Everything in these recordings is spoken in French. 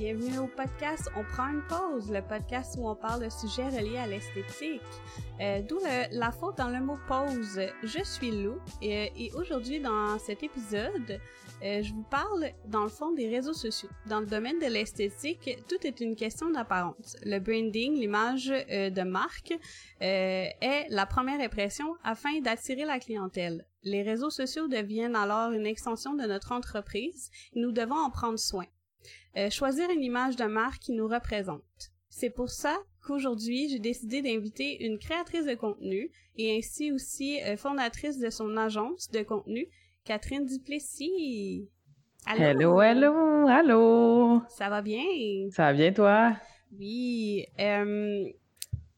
bienvenue au podcast On prend une pause, le podcast où on parle de sujets reliés à l'esthétique. Euh, D'où la faute dans le mot pause. Je suis Lou et, et aujourd'hui dans cet épisode, euh, je vous parle dans le fond des réseaux sociaux. Dans le domaine de l'esthétique, tout est une question d'apparence. Le branding, l'image euh, de marque, euh, est la première impression afin d'attirer la clientèle. Les réseaux sociaux deviennent alors une extension de notre entreprise et nous devons en prendre soin. Euh, choisir une image de marque qui nous représente. C'est pour ça qu'aujourd'hui, j'ai décidé d'inviter une créatrice de contenu et ainsi aussi euh, fondatrice de son agence de contenu, Catherine Duplessis. Allô? Hello, hello, allô. Ça va bien? Ça va bien, toi? Oui. Euh,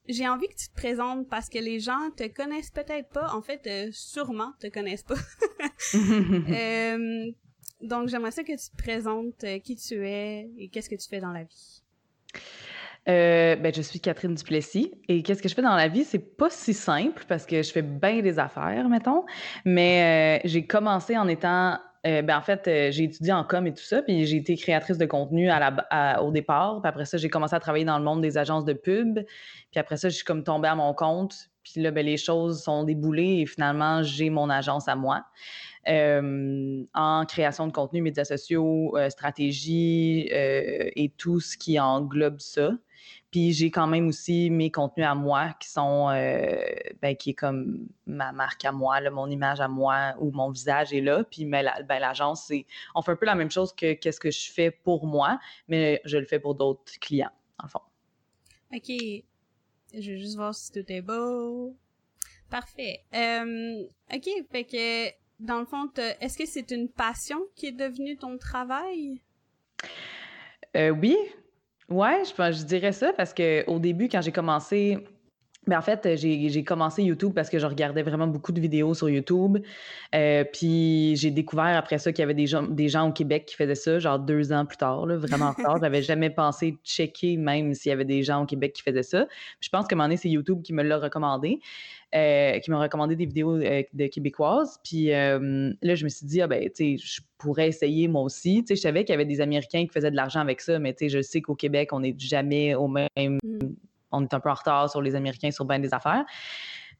j'ai envie que tu te présentes parce que les gens te connaissent peut-être pas. En fait, euh, sûrement te connaissent pas. euh, donc, j'aimerais ça que tu te présentes euh, qui tu es et qu'est-ce que tu fais dans la vie. Euh, ben, je suis Catherine Duplessis et qu'est-ce que je fais dans la vie? C'est pas si simple parce que je fais bien des affaires, mettons, mais euh, j'ai commencé en étant ben en fait, j'ai étudié en com et tout ça, puis j'ai été créatrice de contenu au départ. Puis après ça, j'ai commencé à travailler dans le monde des agences de pub. Puis après ça, je suis comme tombée à mon compte. Puis là, ben, les choses sont déboulées et finalement, j'ai mon agence à moi. Euh, en création de contenu, médias sociaux, euh, stratégie euh, et tout ce qui englobe ça. Puis j'ai quand même aussi mes contenus à moi qui sont, ben, qui est comme ma marque à moi, là, mon image à moi où mon visage est là. Puis ben, l'agence, c'est, on fait un peu la même chose que qu'est-ce que je fais pour moi, mais je le fais pour d'autres clients, en fond. OK. Je vais juste voir si tout est beau. Parfait. OK, fait que dans le fond, est-ce que c'est une passion qui est devenue ton travail? Euh, oui, ouais, je, je dirais ça parce que au début, quand j'ai commencé, ben en fait, j'ai commencé YouTube parce que je regardais vraiment beaucoup de vidéos sur YouTube. Euh, puis j'ai découvert après ça qu'il y avait des gens, des gens au Québec qui faisaient ça, genre deux ans plus tard, là, vraiment en retard. J'avais jamais pensé checker même s'il y avait des gens au Québec qui faisaient ça. Puis je pense qu'à un moment donné, c'est YouTube qui me l'a recommandé. Euh, qui m'a recommandé des vidéos euh, de québécoises. Puis là, je me suis dit, ah ben, tu sais, je pourrais essayer moi aussi. Tu sais, je savais qu'il y avait des Américains qui faisaient de l'argent avec ça, mais tu sais, je sais qu'au Québec, on n'est jamais au même. Mm. On est un peu en retard sur les Américains sur bien des affaires.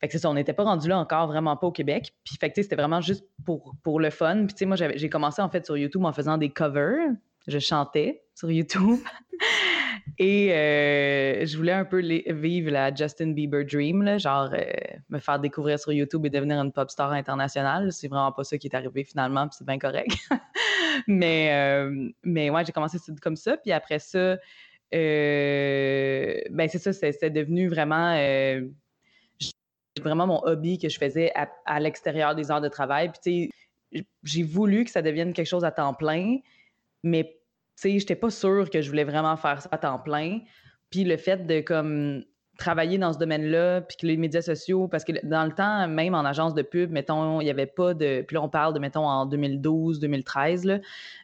Fait que c'est ça, on n'était pas rendu là encore, vraiment pas au Québec. Puis fait que c'était vraiment juste pour, pour le fun. Puis tu sais, moi, j'ai commencé en fait sur YouTube en faisant des covers. Je chantais sur YouTube. Et euh, je voulais un peu vivre la Justin Bieber dream, genre euh, me faire découvrir sur YouTube et devenir une pop star internationale. C'est vraiment pas ça qui est arrivé finalement, puis c'est bien correct. mais, euh, mais ouais, j'ai commencé comme ça. Puis après ça, ben c'est ça, c'est devenu vraiment vraiment mon hobby que je faisais à, l'extérieur des heures de travail. Puis j'ai voulu que ça devienne quelque chose à temps plein, mais tu sais, j'étais pas sûre que je voulais vraiment faire ça à temps plein. Puis le fait de comme travailler dans ce domaine-là, puis que les médias sociaux, parce que dans le temps, même en agence de pub, mettons, il n'y avait pas de. Puis là, on parle de, mettons, en 2012, 2013, là,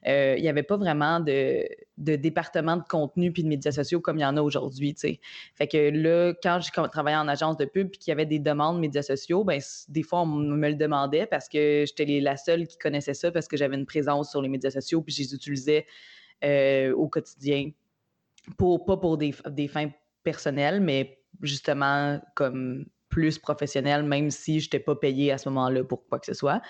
euh, il n'y avait pas vraiment de, de, département de contenu puis de médias sociaux comme il y en a aujourd'hui, tu sais. Fait que là, quand j'ai travaillé en agence de pub puis qu'il y avait des demandes médias sociaux, ben des fois, on me le demandait parce que j'étais la seule qui connaissait ça parce que j'avais une présence sur les médias sociaux puis je les utilisais euh, au quotidien. Pour, pas pour des, des, fins personnelles, mais justement comme plus professionnelles, même si je n'étais pas payée à ce moment-là pour quoi que ce soit.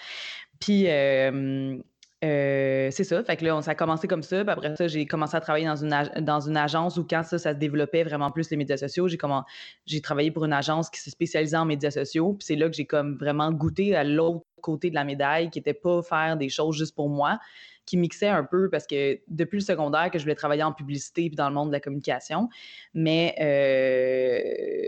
Puis, euh, euh, c'est ça. Fait que là, ça a commencé comme ça. Puis après ça, j'ai commencé à travailler dans une, agence où quand ça, ça se développait vraiment plus les médias sociaux, j'ai j'ai travaillé pour une agence qui se spécialisait en médias sociaux. Puis c'est là que j'ai vraiment goûté à l'autre côté de la médaille, qui n'était pas faire des choses juste pour moi, qui mixait un peu parce que depuis le secondaire que je voulais travailler en publicité puis dans le monde de la communication. Mais, euh,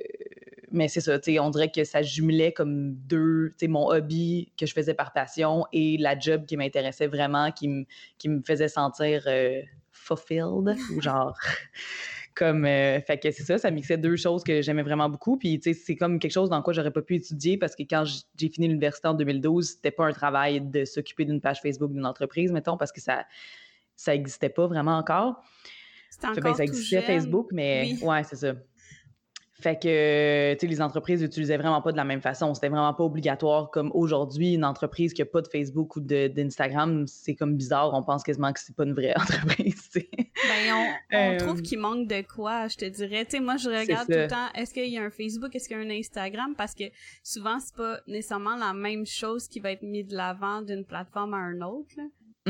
mais c'est ça, on dirait que ça jumelait comme deux, mon hobby que je faisais par passion et la job qui m'intéressait vraiment, qui, me faisait sentir euh, fulfilled ou genre. Comme, euh, fait que c'est ça, ça mixait deux choses que j'aimais vraiment beaucoup. Puis, tu sais, c'est comme quelque chose dans quoi j'aurais pas pu étudier parce que quand j'ai fini l'université en 2012, c'était pas un travail de s'occuper d'une page Facebook d'une entreprise, mettons, parce que ça, ça existait pas vraiment encore. C'était encore ben, Ça existait Facebook, mais oui. ouais, c'est ça. Fait que, tu sais, les entreprises n'utilisaient vraiment pas de la même façon. C'était vraiment pas obligatoire comme aujourd'hui, une entreprise qui n'a pas de Facebook ou d'Instagram, c'est comme bizarre. On pense quasiment que c'est pas une vraie entreprise, Ben, on, trouve euh, qu'il manque de quoi, je te dirais. Tu sais, moi, je regarde tout le temps, est-ce qu'il y a un Facebook, est-ce qu'il y a un Instagram? Parce que souvent, c'est pas nécessairement la même chose qui va être mise de l'avant d'une plateforme à une autre, là.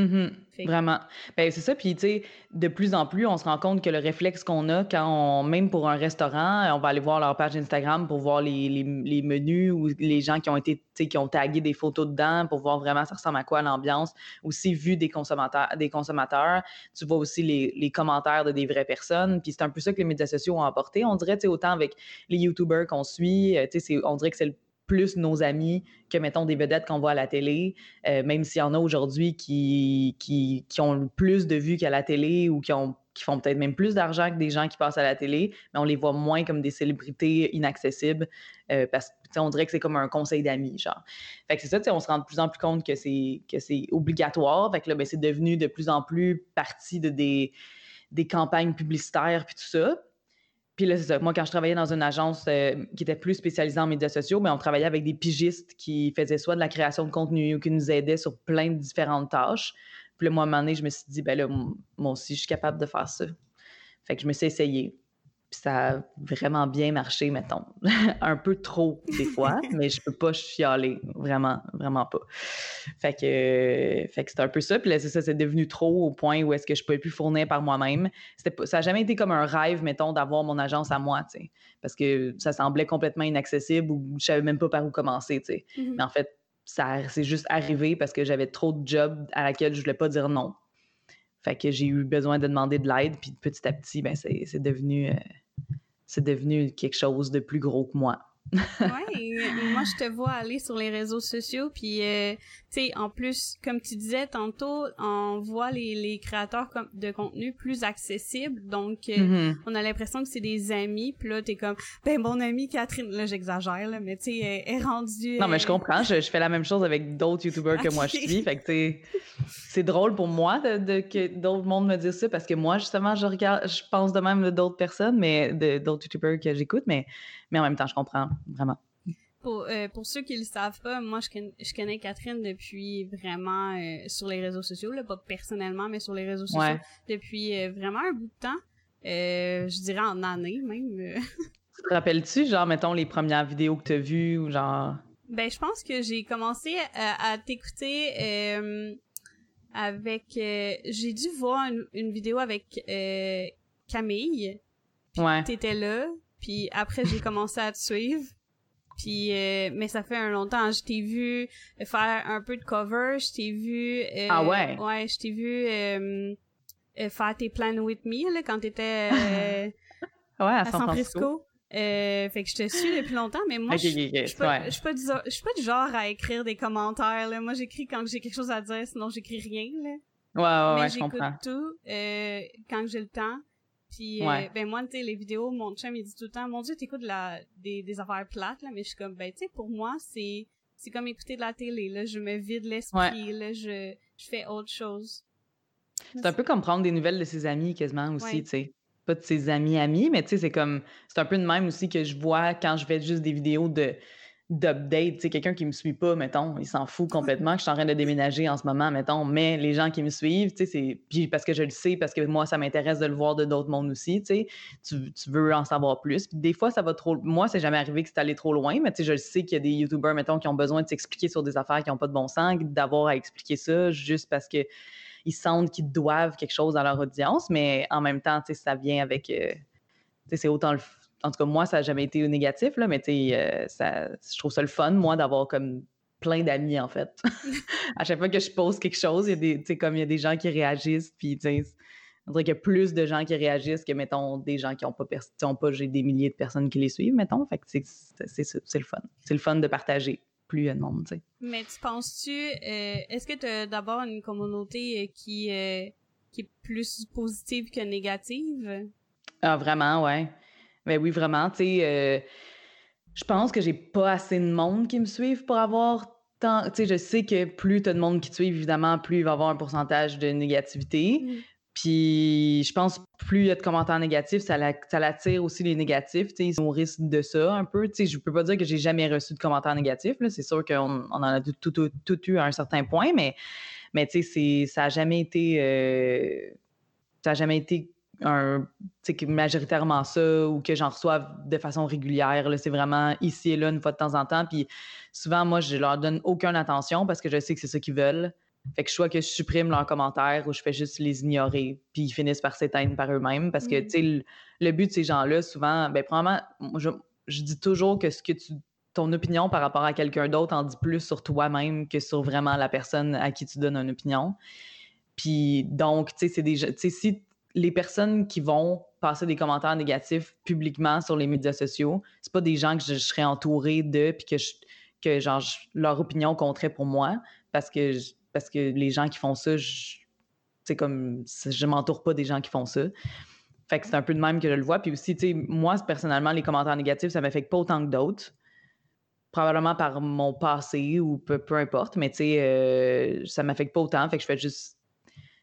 Mmh vraiment. Ben, c'est ça. Puis, tu sais, de plus en plus, on se rend compte que le réflexe qu'on a quand on, même pour un restaurant, on va aller voir leur page Instagram pour voir les, les, menus ou les gens qui ont été, tu sais, qui ont tagué des photos dedans pour voir vraiment ça ressemble à quoi l'ambiance. Aussi, vu des consommateurs, des consommateurs, tu vois aussi les, les commentaires de des vraies personnes. Puis, c'est un peu ça que les médias sociaux ont apporté. On dirait, tu sais, autant avec les YouTubers qu'on suit, euh, tu sais, on dirait que c'est le plus nos amis que, mettons, des vedettes qu'on voit à la télé, euh, même s'il y en a aujourd'hui qui, qui, qui, ont plus de vues qu'à la télé ou qui, ont, qui font peut-être même plus d'argent que des gens qui passent à la télé, mais on les voit moins comme des célébrités inaccessibles euh, parce qu'on dirait que c'est comme un conseil d'amis, genre. Fait c'est ça, on se rend de plus en plus compte que c'est, que c'est obligatoire. Fait là, ben, c'est devenu de plus en plus partie de des, des campagnes publicitaires puis tout ça. Puis là, c'est ça. Moi, quand je travaillais dans une agence euh, qui était plus spécialisée en médias sociaux, ben, on travaillait avec des pigistes qui faisaient soit de la création de contenu ou qui nous aidaient sur plein de différentes tâches. Puis là, moi, à un moment donné, je me suis dit, ben là, moi aussi, je suis capable de faire ça. Fait que je me suis essayée. Puis ça a vraiment bien marché, mettons. un peu trop, des fois, mais je peux pas chialer. Vraiment, vraiment pas. Fait que, fait que c'est un peu ça. Puis là, c'est ça, c'est devenu trop au point où est-ce que je pouvais plus fournir par moi-même. C'était ça n'a jamais été comme un rêve, mettons, d'avoir mon agence à moi, tu sais. Parce que ça semblait complètement inaccessible ou je savais même pas par où commencer, tu sais. Mm-hmm. Mais en fait, ça c'est juste arrivé parce que j'avais trop de jobs à laquelle je voulais pas dire non. Fait que j'ai eu besoin de demander de l'aide, puis petit à petit, ben c'est devenu... Euh, c'est devenu quelque chose de plus gros que moi. Ouais, moi je te vois aller sur les réseaux sociaux puis euh, tu sais en plus comme tu disais tantôt on voit les, les créateurs de contenu plus accessibles donc euh, mm-hmm. on a l'impression que c'est des amis puis là t'es comme ben mon amie Catherine là j'exagère là mais tu sais est rendue non mais je euh, comprends je, fais la même chose avec d'autres youtubeurs que moi je suis fait que tu c'est drôle pour moi de, que d'autres mondes me disent ça parce que moi justement je regarde je pense de même d'autres personnes mais d'autres youtubeurs que j'écoute mais mais en même temps, je comprends vraiment. Pour, euh, pour ceux qui le savent pas, moi, je, connais, je connais Catherine depuis vraiment euh, sur les réseaux sociaux, là, pas personnellement, mais sur les réseaux sociaux, depuis euh, vraiment un bout de temps. je dirais en année même. tu te rappelles-tu, genre, mettons, les premières vidéos que tu as vues ou genre? Ben, je pense que j'ai commencé à, t'écouter avec. j'ai dû voir une, vidéo avec Camille. ouais. T'étais là. Puis après, j'ai commencé à te suivre. Puis, euh, mais ça fait un longtemps. Je t'ai vu faire un peu de cover. Je t'ai vu... Euh, ah ouais? Ouais, je t'ai vu euh, faire tes plans with me, là, quand t'étais ouais, à, San, Francisco. fait que je te suis depuis longtemps, mais moi, je suis pas, pas, du genre à écrire des commentaires. Là. Moi, j'écris quand j'ai quelque chose à dire, sinon j'écris rien. Là. Ouais, ouais, mais j'écoute tout quand j'ai le temps. Puis, euh, ben moi, tu sais, les vidéos, mon chum, il dit tout le temps, mon Dieu, t'écoutes la, des, des affaires plates, là, mais je suis comme, ben, tu sais, pour moi, c'est, c'est comme écouter de la télé, là, je me vide l'esprit, là, je, je fais autre chose. C'est un peu comme prendre des nouvelles de ses amis, quasiment, aussi, tu sais. Pas de ses amis amis, mais tu sais, c'est comme, c'est un peu de même aussi que je vois quand je fais juste des vidéos de, d'update. Quelqu'un qui me suit pas, mettons, il s'en fout complètement que je suis en train de déménager en ce moment, mettons. Mais les gens qui me suivent, c'est. Parce que je le sais, parce que moi, ça m'intéresse de le voir de d'autres mondes aussi, tu. Tu, veux en savoir plus. Puis des fois, ça va trop. Moi, c'est jamais arrivé que c'est allé trop loin, mais je le sais qu'il y a des YouTubers, mettons, qui ont besoin de s'expliquer sur des affaires qui n'ont pas de bon sens, d'avoir à expliquer ça juste parce que ils sentent qu'ils doivent quelque chose à leur audience, mais en même temps, ça vient avec. Euh, c'est autant le en tout cas, moi, ça n'a jamais été négatif, là, mais euh, je trouve ça le fun, moi, d'avoir comme plein d'amis, en fait. à chaque fois que je pose quelque chose, il y a des, comme il y a des gens qui réagissent, puis tu sais, on dirait qu'il y a plus de gens qui réagissent que, mettons, des gens qui n'ont pas, ont pas j'ai des milliers de personnes qui les suivent, mettons. Fait que c'est le fun. C'est le fun de partager plus il y a de monde, tu sais. Mais tu penses-tu, euh, est-ce que tu as d'abord une communauté euh, qui, qui est plus positive que négative? Ah, vraiment, ouais. Mais ben oui, vraiment, tu sais, euh, je pense que j'ai pas assez de monde qui me suivent pour avoir tant. Tu sais, je sais que plus tu as de monde qui te suivent, évidemment, plus il va y avoir un pourcentage de négativité. Mm. Puis je pense plus il y a de commentaires négatifs, ça, l'attire aussi les négatifs. Ils sont au risque de ça un peu. Je ne peux pas dire que j'ai jamais reçu de commentaires négatifs. C'est sûr qu'on en a tout, eu à un certain point, mais, mais ça n'a jamais été. Euh, ça jamais été un, majoritairement ça ou que j'en reçoive de façon régulière. C'est vraiment ici et là, une fois de temps en temps. Puis souvent, moi, je leur donne aucune attention parce que je sais que c'est ça qu'ils veulent. Fait que je vois que je supprime leurs commentaires ou je fais juste les ignorer, puis ils finissent par s'éteindre par eux-mêmes. Parce que, mm. tu sais, le, but de ces gens-là, souvent, ben, probablement, je, je, dis toujours que ce que tu. Ton opinion par rapport à quelqu'un d'autre en dit plus sur toi-même que sur vraiment la personne à qui tu donnes une opinion. Puis donc, tu sais, c'est des. Si les personnes qui vont passer des commentaires négatifs publiquement sur les médias sociaux, c'est pas des gens que je, serais entourée de, puis que, que genre, leur opinion compterait pour moi, parce que parce que les gens qui font ça, je, comme, je m'entoure pas des gens qui font ça. Fait que c'est un peu de même que je le vois. Puis aussi, tu sais, moi, personnellement, les commentaires négatifs, ça m'affecte pas autant que d'autres. Probablement par mon passé ou peu, peu importe, mais tu sais, euh, ça m'affecte pas autant. Fait que je fais juste.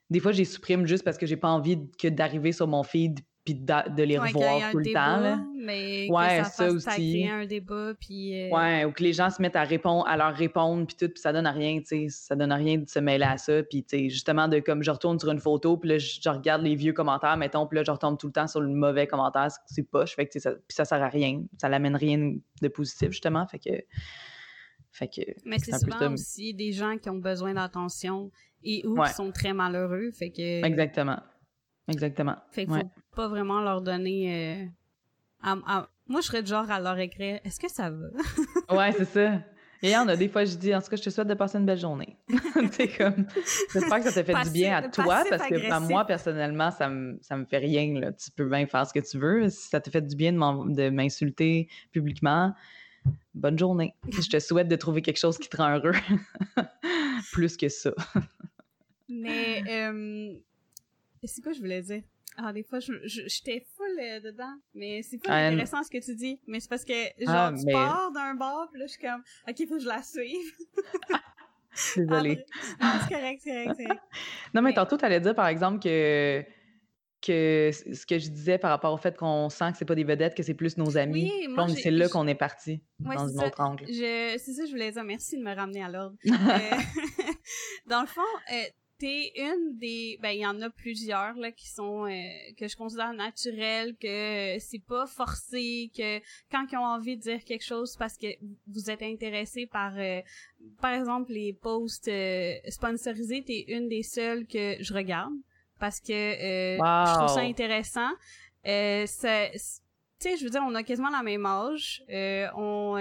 Des fois, j'ai supprime juste parce que j'ai pas envie que d'arriver sur mon feed puis de, les revoir tout le temps. Mais ouais, que ça, aussi. un débat, puis... Euh, ouais, ou que les gens se mettent à répondre, à leur répondre, puis tout, puis ça donne à rien, tu sais, ça donne à rien de se mêler à ça, puis tu sais, justement, de comme je retourne sur une photo, puis là, je, regarde les vieux commentaires, mettons, puis là, je retombe tout le temps sur le mauvais commentaire, c'est poche, fait que ça, puis ça sert à rien, ça l'amène rien de positif, justement, fait que... Fait que Mais c'est souvent aussi des gens qui ont besoin d'attention et ou qui sont très malheureux, fait que... Exactement. Exactement. Fait qu'il faut pas vraiment leur donner. Euh, moi, je serais du genre à leur écrire Est-ce que ça va Ouais, c'est ça. Et en a des fois, je dis, en tout cas, je te souhaite de passer une belle journée. c'est comme, j'espère que ça te fait du bien à toi, parce que moi, personnellement, ça me, ça me fait rien. Là. Tu peux bien faire ce que tu veux. Si ça te fait du bien de m'insulter publiquement, bonne journée. Je te souhaite de trouver quelque chose qui te rend heureux. Plus que ça. Mais, euh, c'est quoi je voulais dire? Ah, des fois, j'étais full euh, dedans, mais c'est pas intéressant ce que tu dis. Mais c'est parce que, genre, ah, tu pars d'un bord, pis là, je suis comme, OK, faut que je la suive. Désolée. Ah, c'est correct, c'est correct, non, mais, tantôt, tu allais dire, par exemple, que que ce que je disais par rapport au fait qu'on sent que c'est pas des vedettes, que c'est plus nos amis. Oui, c'est là qu'on est parti dans un autre angle. C'est ça, je voulais dire. Merci de me ramener à l'ordre. Euh, dans le fond, euh, t'es une des ben il y en a plusieurs là qui sont euh, que je considère naturelles que c'est pas forcé que quand ils ont envie de dire quelque chose parce que vous êtes intéressé par euh, par exemple les posts euh, sponsorisés t'es une des seules que je regarde parce que je trouve ça intéressant. Euh, tu sais je veux dire on a quasiment la même âge on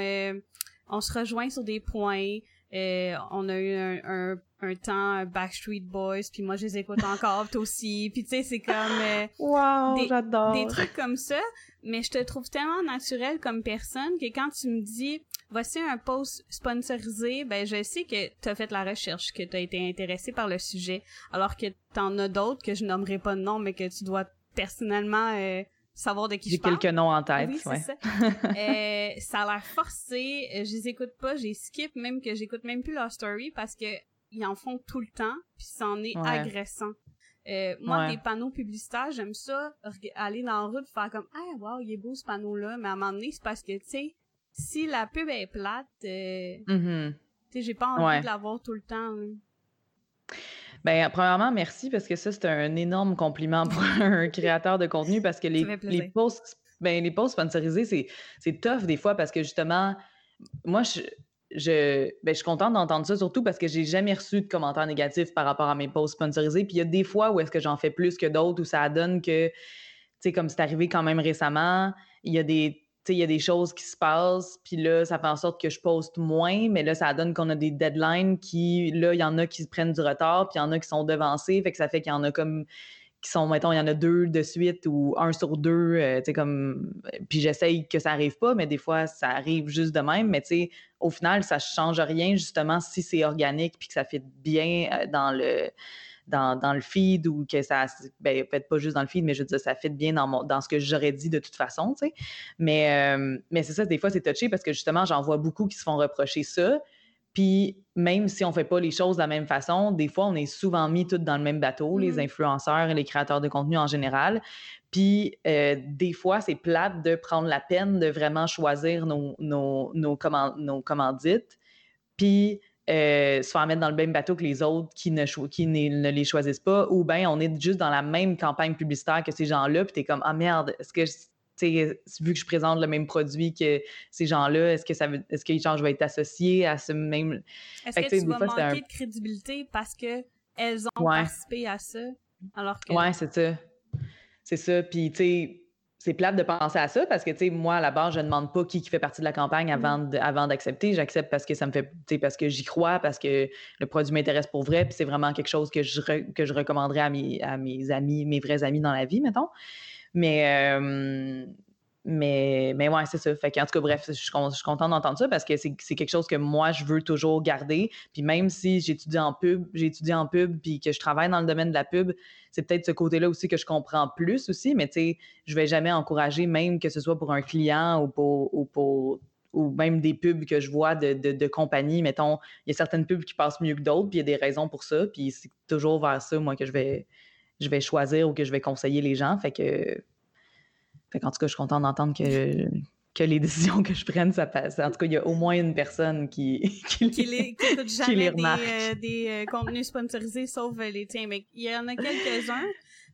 on se rejoint sur des points on a eu un un temps Backstreet Boys puis moi je les écoute encore toi aussi. Puis tu sais c'est comme euh, wow, j'adore. des trucs comme ça. Mais je te trouve tellement naturel comme personne que quand tu me dis voici un post sponsorisé ben je sais que tu as fait la recherche que tu as été intéressé par le sujet alors que t'en as d'autres que je nommerai pas de nom mais que tu dois personnellement euh, savoir de qui je parle. J'ai quelques noms en tête, oui, ouais. ça. euh, ça a l'air forcé, je les écoute pas, j'ai skip même que j'écoute même plus leur story parce que ils en font tout le temps, puis c'en est agressant. Euh, moi, les panneaux publicitaires, j'aime ça, aller dans la route, faire comme « Ah, wow, il est beau ce panneau-là », mais à un moment donné, c'est parce que, tu sais, si la pub est plate, euh, mm-hmm. tu sais, j'ai pas envie de la voir tout le temps. Ben, premièrement, merci, parce que ça, c'est un énorme compliment pour un créateur de contenu, parce que les, les posts, ben, les posts sponsorisés, c'est tough des fois, parce que justement, moi, je je, ben, je suis contente d'entendre ça, surtout parce que j'ai jamais reçu de commentaires négatifs par rapport à mes posts sponsorisés. Puis il y a des fois où est-ce que j'en fais plus que d'autres, où ça donne que, tu sais, comme c'est arrivé quand même récemment, il y a des il y a des choses qui se passent, puis là, ça fait en sorte que je poste moins, mais là, ça donne qu'on a des deadlines qui, là, il y en a qui prennent du retard, puis il y en a qui sont devancés, fait que ça fait qu'il y en a comme qui sont, mettons, il y en a deux de suite ou un sur deux, euh, tu sais, comme. Puis j'essaye que ça arrive pas, mais des fois, ça arrive juste de même. Mais tu sais, au final, ça change rien, justement, si c'est organique puis que ça fait bien euh, dans le. Dans, dans, le feed ou que ça, ben, peut-être pas juste dans le feed, mais je veux dire, ça fait bien dans, mon, dans ce que j'aurais dit de toute façon, tu sais. Mais, euh, mais c'est ça, des fois, c'est touché parce que justement, j'en vois beaucoup qui se font reprocher ça. Puis même si on fait pas les choses de la même façon, des fois, on est souvent mis tous dans le même bateau, les Mhm. influenceurs et les créateurs de contenu en général. Puis euh, des fois, c'est plate de prendre la peine de vraiment choisir nos, nos, nos, nos commandites, puis euh, se faire mettre dans le même bateau que les autres qui ne, qui les choisissent pas, ou bien on est juste dans la même campagne publicitaire que ces gens-là, puis t'es comme ah merde, est-ce que sais, vu que je présente le même produit que ces gens-là, est-ce que ça veut, est-ce que genre, je vais être associé à ce même Est-ce que que, tu vas fois, manquer un- de crédibilité parce que elles ont Ouais. participé à ça, alors que Ouais, c'est ça. C'est ça. Puis, tu sais, c'est plate de penser à ça parce que, tu sais, moi, à la base, je ne demande pas qui, qui fait partie de la campagne avant, de- avant d'accepter. J'accepte parce que ça me fait, tu sais, parce que j'y crois, parce que le produit m'intéresse pour vrai. Puis c'est vraiment quelque chose que je, re- que je recommanderais à mes, à mes amis, mes vrais amis dans la vie, mettons. Mais, euh, mais, mais ouais, c'est ça. Fait qu'en tout cas, bref, je suis, je contente d'entendre ça parce que c'est c'est quelque chose que moi, je veux toujours garder. Puis même si j'étudie en pub, j'ai étudié en pub, puis que je travaille dans le domaine de la pub, c'est peut-être ce côté-là aussi que je comprends plus aussi, mais tu sais, je vais jamais encourager, même que ce soit pour un client ou pour, ou pour ou même des pubs que je vois de, de, de compagnies, mettons, il y a certaines pubs qui passent mieux que d'autres, puis il y a des raisons pour ça, puis c'est toujours vers ça, moi, que je vais, je vais choisir ou que je vais conseiller les gens, fait que, fait qu'en tout cas, je suis contente d'entendre que, que les décisions que je prenne, ça passe. En tout cas, il y a au moins une personne qui, qui, qui les qui jamais les des, remarque. euh, des euh, contenus sponsorisés sauf euh, les tiens. Mais il y en a quelques-uns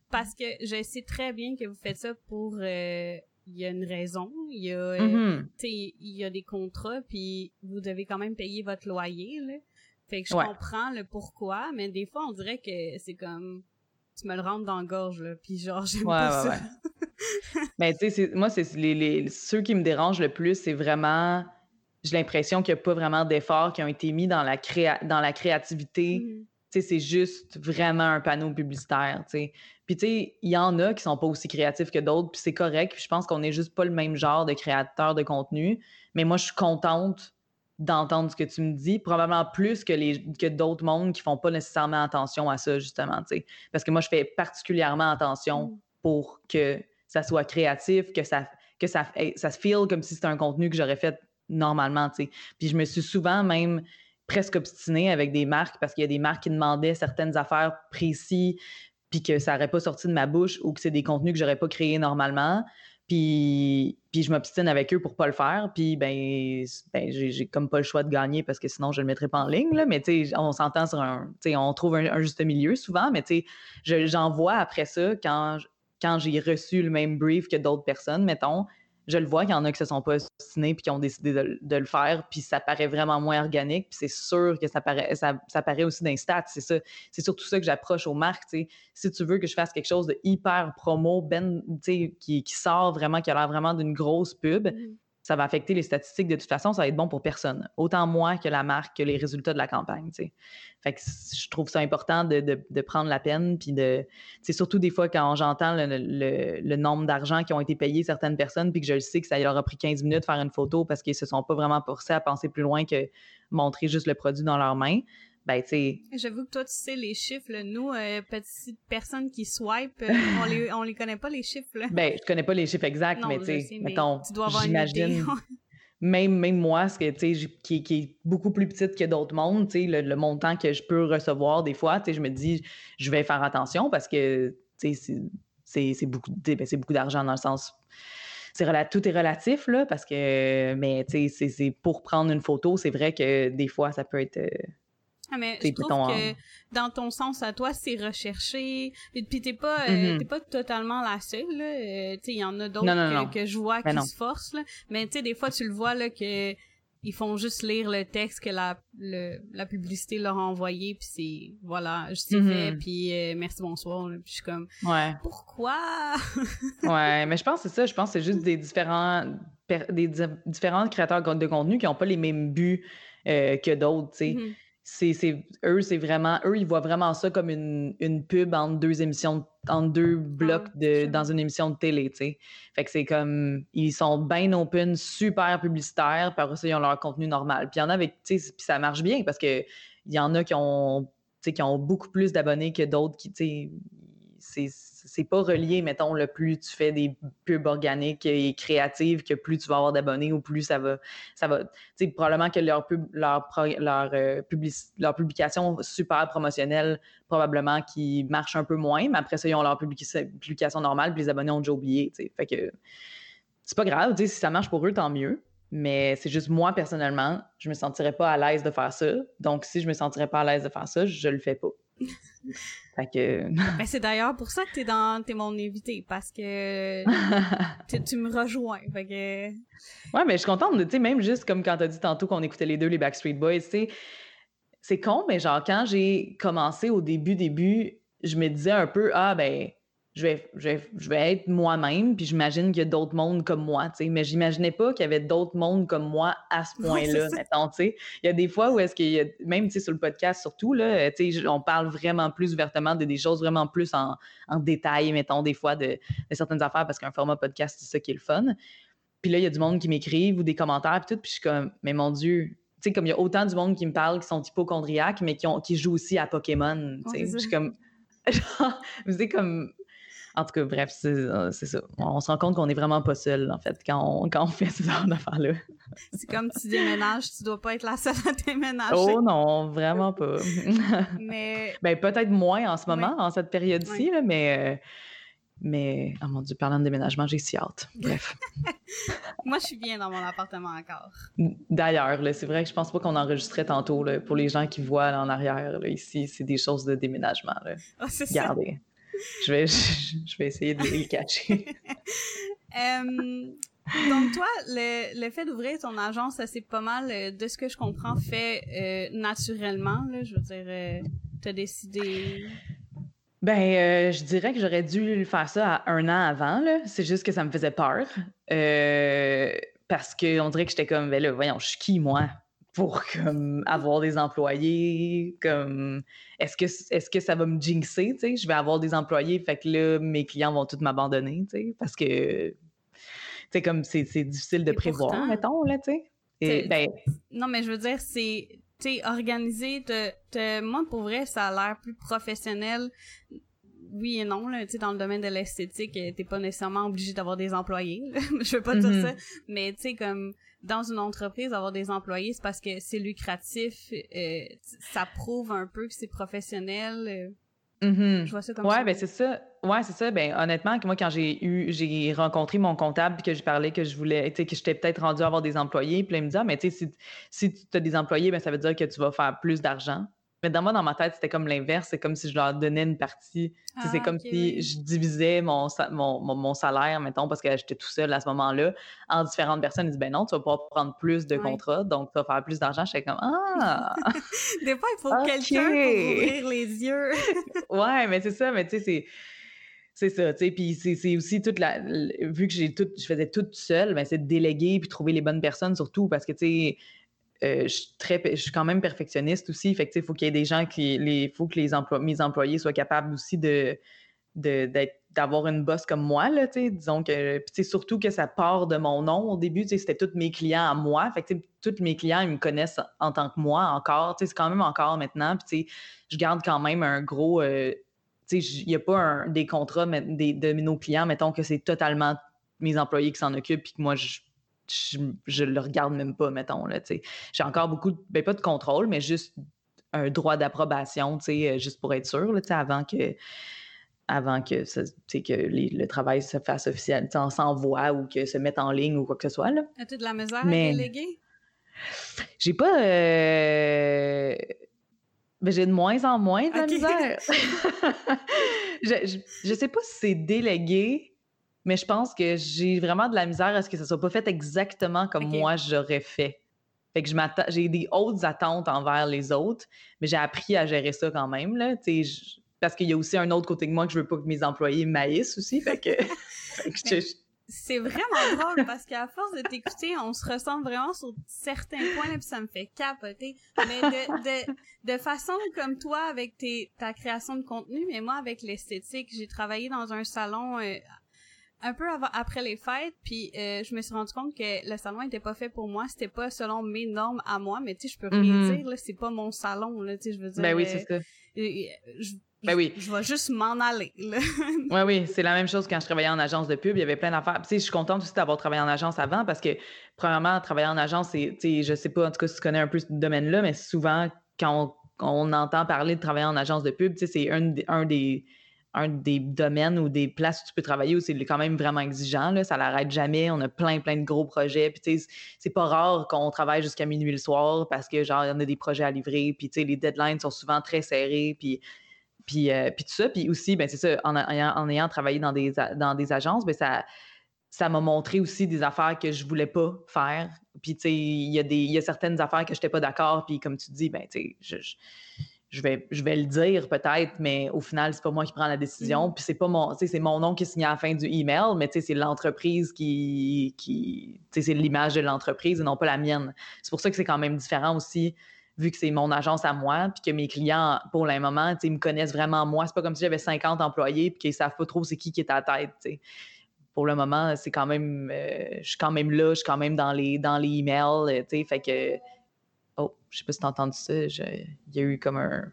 parce que je sais très bien que vous faites ça pour euh, il y a une raison, il y a euh, tu sais, il y a des contrats puis vous devez quand même payer votre loyer là. Fait que je Ouais. comprends le pourquoi, mais des fois on dirait que c'est comme tu me le rentres dans la gorge là, puis genre j'aime Ouais, pas ouais, ça. Mais tu sais, moi, c'est les, les- ceux qui me dérangent le plus, c'est vraiment. J'ai l'impression qu'il n'y a pas vraiment d'efforts qui ont été mis dans la, créa dans la créativité. Mhm. Tu sais, c'est juste vraiment un panneau publicitaire, tu sais. Puis, tu sais, il y en a qui sont pas aussi créatifs que d'autres, puis c'est correct. Puis je pense qu'on n'est juste pas le même genre de créateur de contenu. Mais moi, je suis contente d'entendre ce que tu me dis, probablement plus que, les, que d'autres mondes qui font pas nécessairement attention à ça, justement, tu sais. Parce que moi, je fais particulièrement attention Mhm. pour que ça soit créatif, que ça, que ça, ça se feel comme si c'était un contenu que j'aurais fait normalement. Puis je me suis souvent même presque obstinée avec des marques parce qu'il y a des marques qui demandaient certaines affaires précises puis que ça n'aurait pas sorti de ma bouche ou que c'est des contenus que j'aurais pas créés normalement. Puis, puis je m'obstine avec eux pour pas le faire. Puis ben, ben j'ai comme pas le choix de gagner parce que sinon je le mettrais pas en ligne. Là. Mais on s'entend sur un. on trouve un, un juste milieu souvent, mais j'en vois après ça quand, quand j'ai reçu le même brief que d'autres personnes, mettons. Je le vois qu'il y en a qui se sont pas obstinés puis qui ont décidé de, le faire, puis ça paraît vraiment moins organique, puis c'est sûr que ça paraît, aussi d'un stat, c'est ça. C'est surtout ça que j'approche aux marques. Si tu veux que je fasse quelque chose de hyper promo, ben, qui, qui sort vraiment, qui a l'air vraiment d'une grosse pub, Mhm. Ça va affecter les statistiques de toute façon, ça va être bon pour personne. Autant moi que la marque, que les résultats de la campagne. Fait que je trouve ça important de, de- prendre la peine, puis de... C'est surtout des fois quand j'entends le, le- le nombre d'argent qui ont été payés certaines personnes, puis que je le sais que ça leur a pris 15 minutes de faire une photo parce qu'ils se sont pas vraiment forcés à penser plus loin que montrer juste le produit dans leurs mains. Ben, tu sais, J'avoue que toi, tu sais les chiffres, là. Nous, euh, petites personnes qui swipe, euh, on les, on les connaît pas, les chiffres, là. ben, je connais pas les chiffres exacts, Non, mais tu sais, mettons, tu dois avoir une idée. j'imagine... même, même moi, ce que, qui, qui est beaucoup plus petite que d'autres mondes, tu sais, le, le montant que je peux recevoir des fois, tu sais, je me dis, je vais faire attention parce que, tu sais, c'est- beaucoup, ben, c'est beaucoup d'argent dans le sens... tout est relatif, là, parce que, mais, tu sais, c'est- c'est pour prendre une photo, c'est vrai que des fois, ça peut être... euh, Ah, mais je trouve ton- que dans ton sens à toi, c'est recherché. Et puis t'es pas, euh, Mhm. t'es pas totalement la seule. Là. Euh, il y en a d'autres que, que je vois Ben qui non. se forcent. Là. Mais tu sais, des fois, tu le vois là que ils font juste lire le texte que la, le, la publicité leur a envoyé, puis c'est voilà, je sais Mhm. fait, puis euh, merci bonsoir. Puis je suis comme Ouais. pourquoi? Ouais, mais je pense que c'est ça. Je pense que c'est juste des différents, des di- différents créateurs de contenu qui n'ont pas les mêmes buts euh, que d'autres, tu sais. C'est, c'est- eux, c'est vraiment, eux, ils voient vraiment ça comme une, une pub entre deux émissions, entre deux blocs Ah, de, c'est dans une émission de télé, tu sais. Fait que c'est comme, ils sont bien open, super publicitaires, puis après ça, ils ont leur contenu normal. Puis il y en a avec, tu sais, puis ça marche bien parce que il y en a qui ont, qui ont beaucoup plus d'abonnés que d'autres qui, tu sais, c'est pas relié, mettons, le plus tu fais des pubs organiques et créatives, que plus tu vas avoir d'abonnés ou plus ça va. Ça va probablement que euh, leur publication super promotionnelle, probablement qui marche un peu moins, mais après ça, ils ont leur publication normale, puis les abonnés ont déjà oublié. Fait que c'est pas grave, si ça marche pour eux, tant mieux. Mais c'est juste moi, personnellement, je me sentirais pas à l'aise de faire ça. Donc, si je me sentirais pas à l'aise de faire ça, je le fais pas. Fait que... ben, c'est d'ailleurs pour ça que t'es dans t'es mon invité parce que tu me rejoins fait que ouais mais je suis contente tu sais même juste comme quand t'as dit tantôt qu'on écoutait les deux les Backstreet Boys tu c'est con mais genre quand j'ai commencé au début début je me disais un peu ah ben je vais, je vais, être moi-même, puis j'imagine qu'il y a d'autres mondes comme moi, tu sais. Mais j'imaginais pas qu'il y avait d'autres mondes comme moi à ce point-là, mettons, tu sais. Il y a des fois où est-ce qu'il y a, même, tu sais, sur le podcast surtout, là, tu sais, on parle vraiment plus ouvertement de des choses vraiment plus en, en détail, mettons, des fois, de, de certaines affaires, parce qu'un format podcast, c'est ça qui est le fun. Puis là, il y a du monde qui m'écrive ou des commentaires, puis tout, puis je suis comme, mais mon Dieu, tu sais, comme il y a autant du monde qui me parle qui sont hypochondriaques, mais qui, ont, qui jouent aussi à Pokémon, tu sais. je suis comme... Genre, vous comme en tout cas, bref, euh, c'est ça. On se rend compte qu'on est vraiment pas seul, en fait, quand on, quand on fait ce genre d'affaires-là. C'est comme tu déménages, tu dois pas être la seule à déménager. Oh non, vraiment pas. mais... Ben, peut-être moins en ce moment, en cette période-ci, mais... Euh, mais, oh mon Dieu, parlant de déménagement, j'ai si hâte. Bref. Moi, je suis bien dans mon appartement encore. D'ailleurs, c'est vrai que je pense pas qu'on enregistrait tantôt. Là, pour les gens qui voient en arrière, là, ici, c'est des choses de déménagement. Là. Oh, c'est ça je, vais, je, vais essayer de les catcher. donc toi, le, le fait d'ouvrir ton agence, ça c'est pas mal, euh, de ce que je comprends, fait euh, naturellement. Là, je veux dire, euh, tu as décidé... Ben, je dirais que j'aurais dû faire ça à un an avant. C'est juste que ça me faisait peur. parce qu'on dirait que j'étais comme, ben là, voyons, je suis qui, moi? Pour comme avoir des employés comme est-ce que est-ce que ça va me jinxer tu sais? Je vais avoir des employés fait que là mes clients vont tous m'abandonner tu sais parce que tu sais comme c'est difficile de prévoir mettons là tu sais. ben non mais je veux dire c'est tu sais organisé de, moi pour vrai ça a l'air plus professionnel oui et non là tu sais dans le domaine de l'esthétique t'es pas nécessairement obligé d'avoir des employés je veux pas dire mm-hmm. ça mais tu sais comme dans une entreprise, avoir des employés, c'est parce que c'est lucratif, euh, ça prouve un peu que c'est professionnel. Euh. Mm-hmm. Je vois ça comme ouais, Ben c'est ça. Ouais, c'est ça. Ben honnêtement, moi quand j'ai eu, j'ai rencontré mon comptable puis que je parlais que je voulais, tu sais, que j'étais peut-être rendu à avoir des employés, puis il me dit ah, mais tu sais si, si tu as des employés, ben ça veut dire que tu vas faire plus d'argent. Mais dans moi, dans ma tête, c'était comme l'inverse. C'est comme si je leur donnais une partie. c'est ah, comme si je divisais mon, mon, mon, salaire, mettons, parce que j'étais tout seul à ce moment-là, en différentes personnes. Ils disent, ben non, tu vas pouvoir prendre plus de contrats, donc tu vas faire plus d'argent. J'étais comme, ah! Des fois, il faut quelqu'un pour ouvrir les yeux. ouais, mais c'est ça, mais tu sais, c'est c'est ça, tu sais, puis c'est aussi toute la... Vu que j'ai tout, je faisais tout seul, ben c'est de déléguer puis trouver les bonnes personnes surtout parce que, tu sais, euh, je, suis quand même perfectionniste aussi. Fait faut qu'il y ait des gens qui. Il faut que les mes employés soient capables aussi d'avoir une bosse comme moi, là, disons que, surtout que ça part de mon nom. Au début, c'était tous mes clients à moi. Fait tous mes clients, me connaissent en tant que moi encore. C'est quand même encore maintenant. Je garde quand même un gros... Euh, il n'y a pas un, des contrats de nos clients, mettons que c'est totalement mes employés qui s'en occupent, puis que moi, je, je, le regarde même pas, mettons. J'ai encore beaucoup, de, ben, pas de contrôle, mais juste un droit d'approbation, euh, juste pour être sûr, là, avant que avant que, ça, que le travail se fasse officiel, on s'envoie ou que se mette en ligne ou quoi que ce soit. As-tu de la misère mais... à déléguer? J'ai pas... Euh... Ben, j'ai de moins en moins de la misère. je, je, sais pas si c'est délégué, mais je pense que j'ai vraiment de la misère à ce que ça soit pas fait exactement comme moi j'aurais fait. Fait que je j'ai des hautes attentes envers les autres, mais j'ai appris à gérer ça quand même, là, parce qu'il y a aussi un autre côté de moi que je veux pas que mes employés maïssent aussi, fait que... c'est vraiment drôle parce qu'à force de t'écouter, on se ressent vraiment sur certains points puis ça me fait capoter. Mais de, de, de façon comme toi avec tes, ta création de contenu, mais moi avec l'esthétique, j'ai travaillé dans un salon euh, un peu avant, après les fêtes, puis euh, je me suis rendu compte que le salon était pas fait pour moi, c'était pas selon mes normes à moi, mais tu sais, je peux rien Mhm. dire, là, c'est pas mon salon, là, tu sais, je veux dire... Ben oui, euh, c'est ça. euh, je, Ben oui. je vais juste m'en aller, là. Oui, oui, c'est la même chose quand je travaillais en agence de pub. Il y avait plein d'affaires. Puis, Tu sais, je suis contente aussi d'avoir travaillé en agence avant parce que, premièrement, travailler en agence, c'est, tu sais, je sais pas, en tout cas, si tu connais un peu ce domaine-là, mais souvent, quand on, on entend parler de travailler en agence de pub, tu sais, c'est un des un des domaines ou des places où tu peux travailler où c'est quand même vraiment exigeant, là, ça l'arrête jamais, on a plein, plein de gros projets, puis c'est pas rare qu'on travaille jusqu'à minuit le soir parce que, genre, en a des projets à livrer, puis les deadlines sont souvent très serrés, puis puis, euh, puis tout ça. Puis aussi, ben c'est ça, en, en ayant travaillé dans des, dans des agences, ben ça ça m'a montré aussi des affaires que je voulais pas faire. Puis, tu sais, il y, a des- y a certaines affaires que je n'étais pas d'accord. Puis, comme tu dis, ben, tu sais, je, je vais, je vais le dire peut-être, mais au final, c'est pas moi qui prends la décision. Puis, c'est pas mon, tu sais, c'est mon nom qui est signé à la fin du email, mais tu sais, c'est l'entreprise qui, qui tu sais, c'est l'image de l'entreprise et non pas la mienne. C'est pour ça que c'est quand même différent aussi vu que c'est mon agence à moi, puis que mes clients, pour le moment, tu sais, ils me connaissent vraiment moi. C'est pas comme si j'avais 50 employés puis qu'ils savent pas trop c'est qui qui est à la tête, tu sais. Pour le moment, c'est quand même... euh, je suis quand même là, je suis quand même dans les, dans les emails, tu sais, fait que... Je sais pas si t'as entendu ça, je- il y a eu comme un,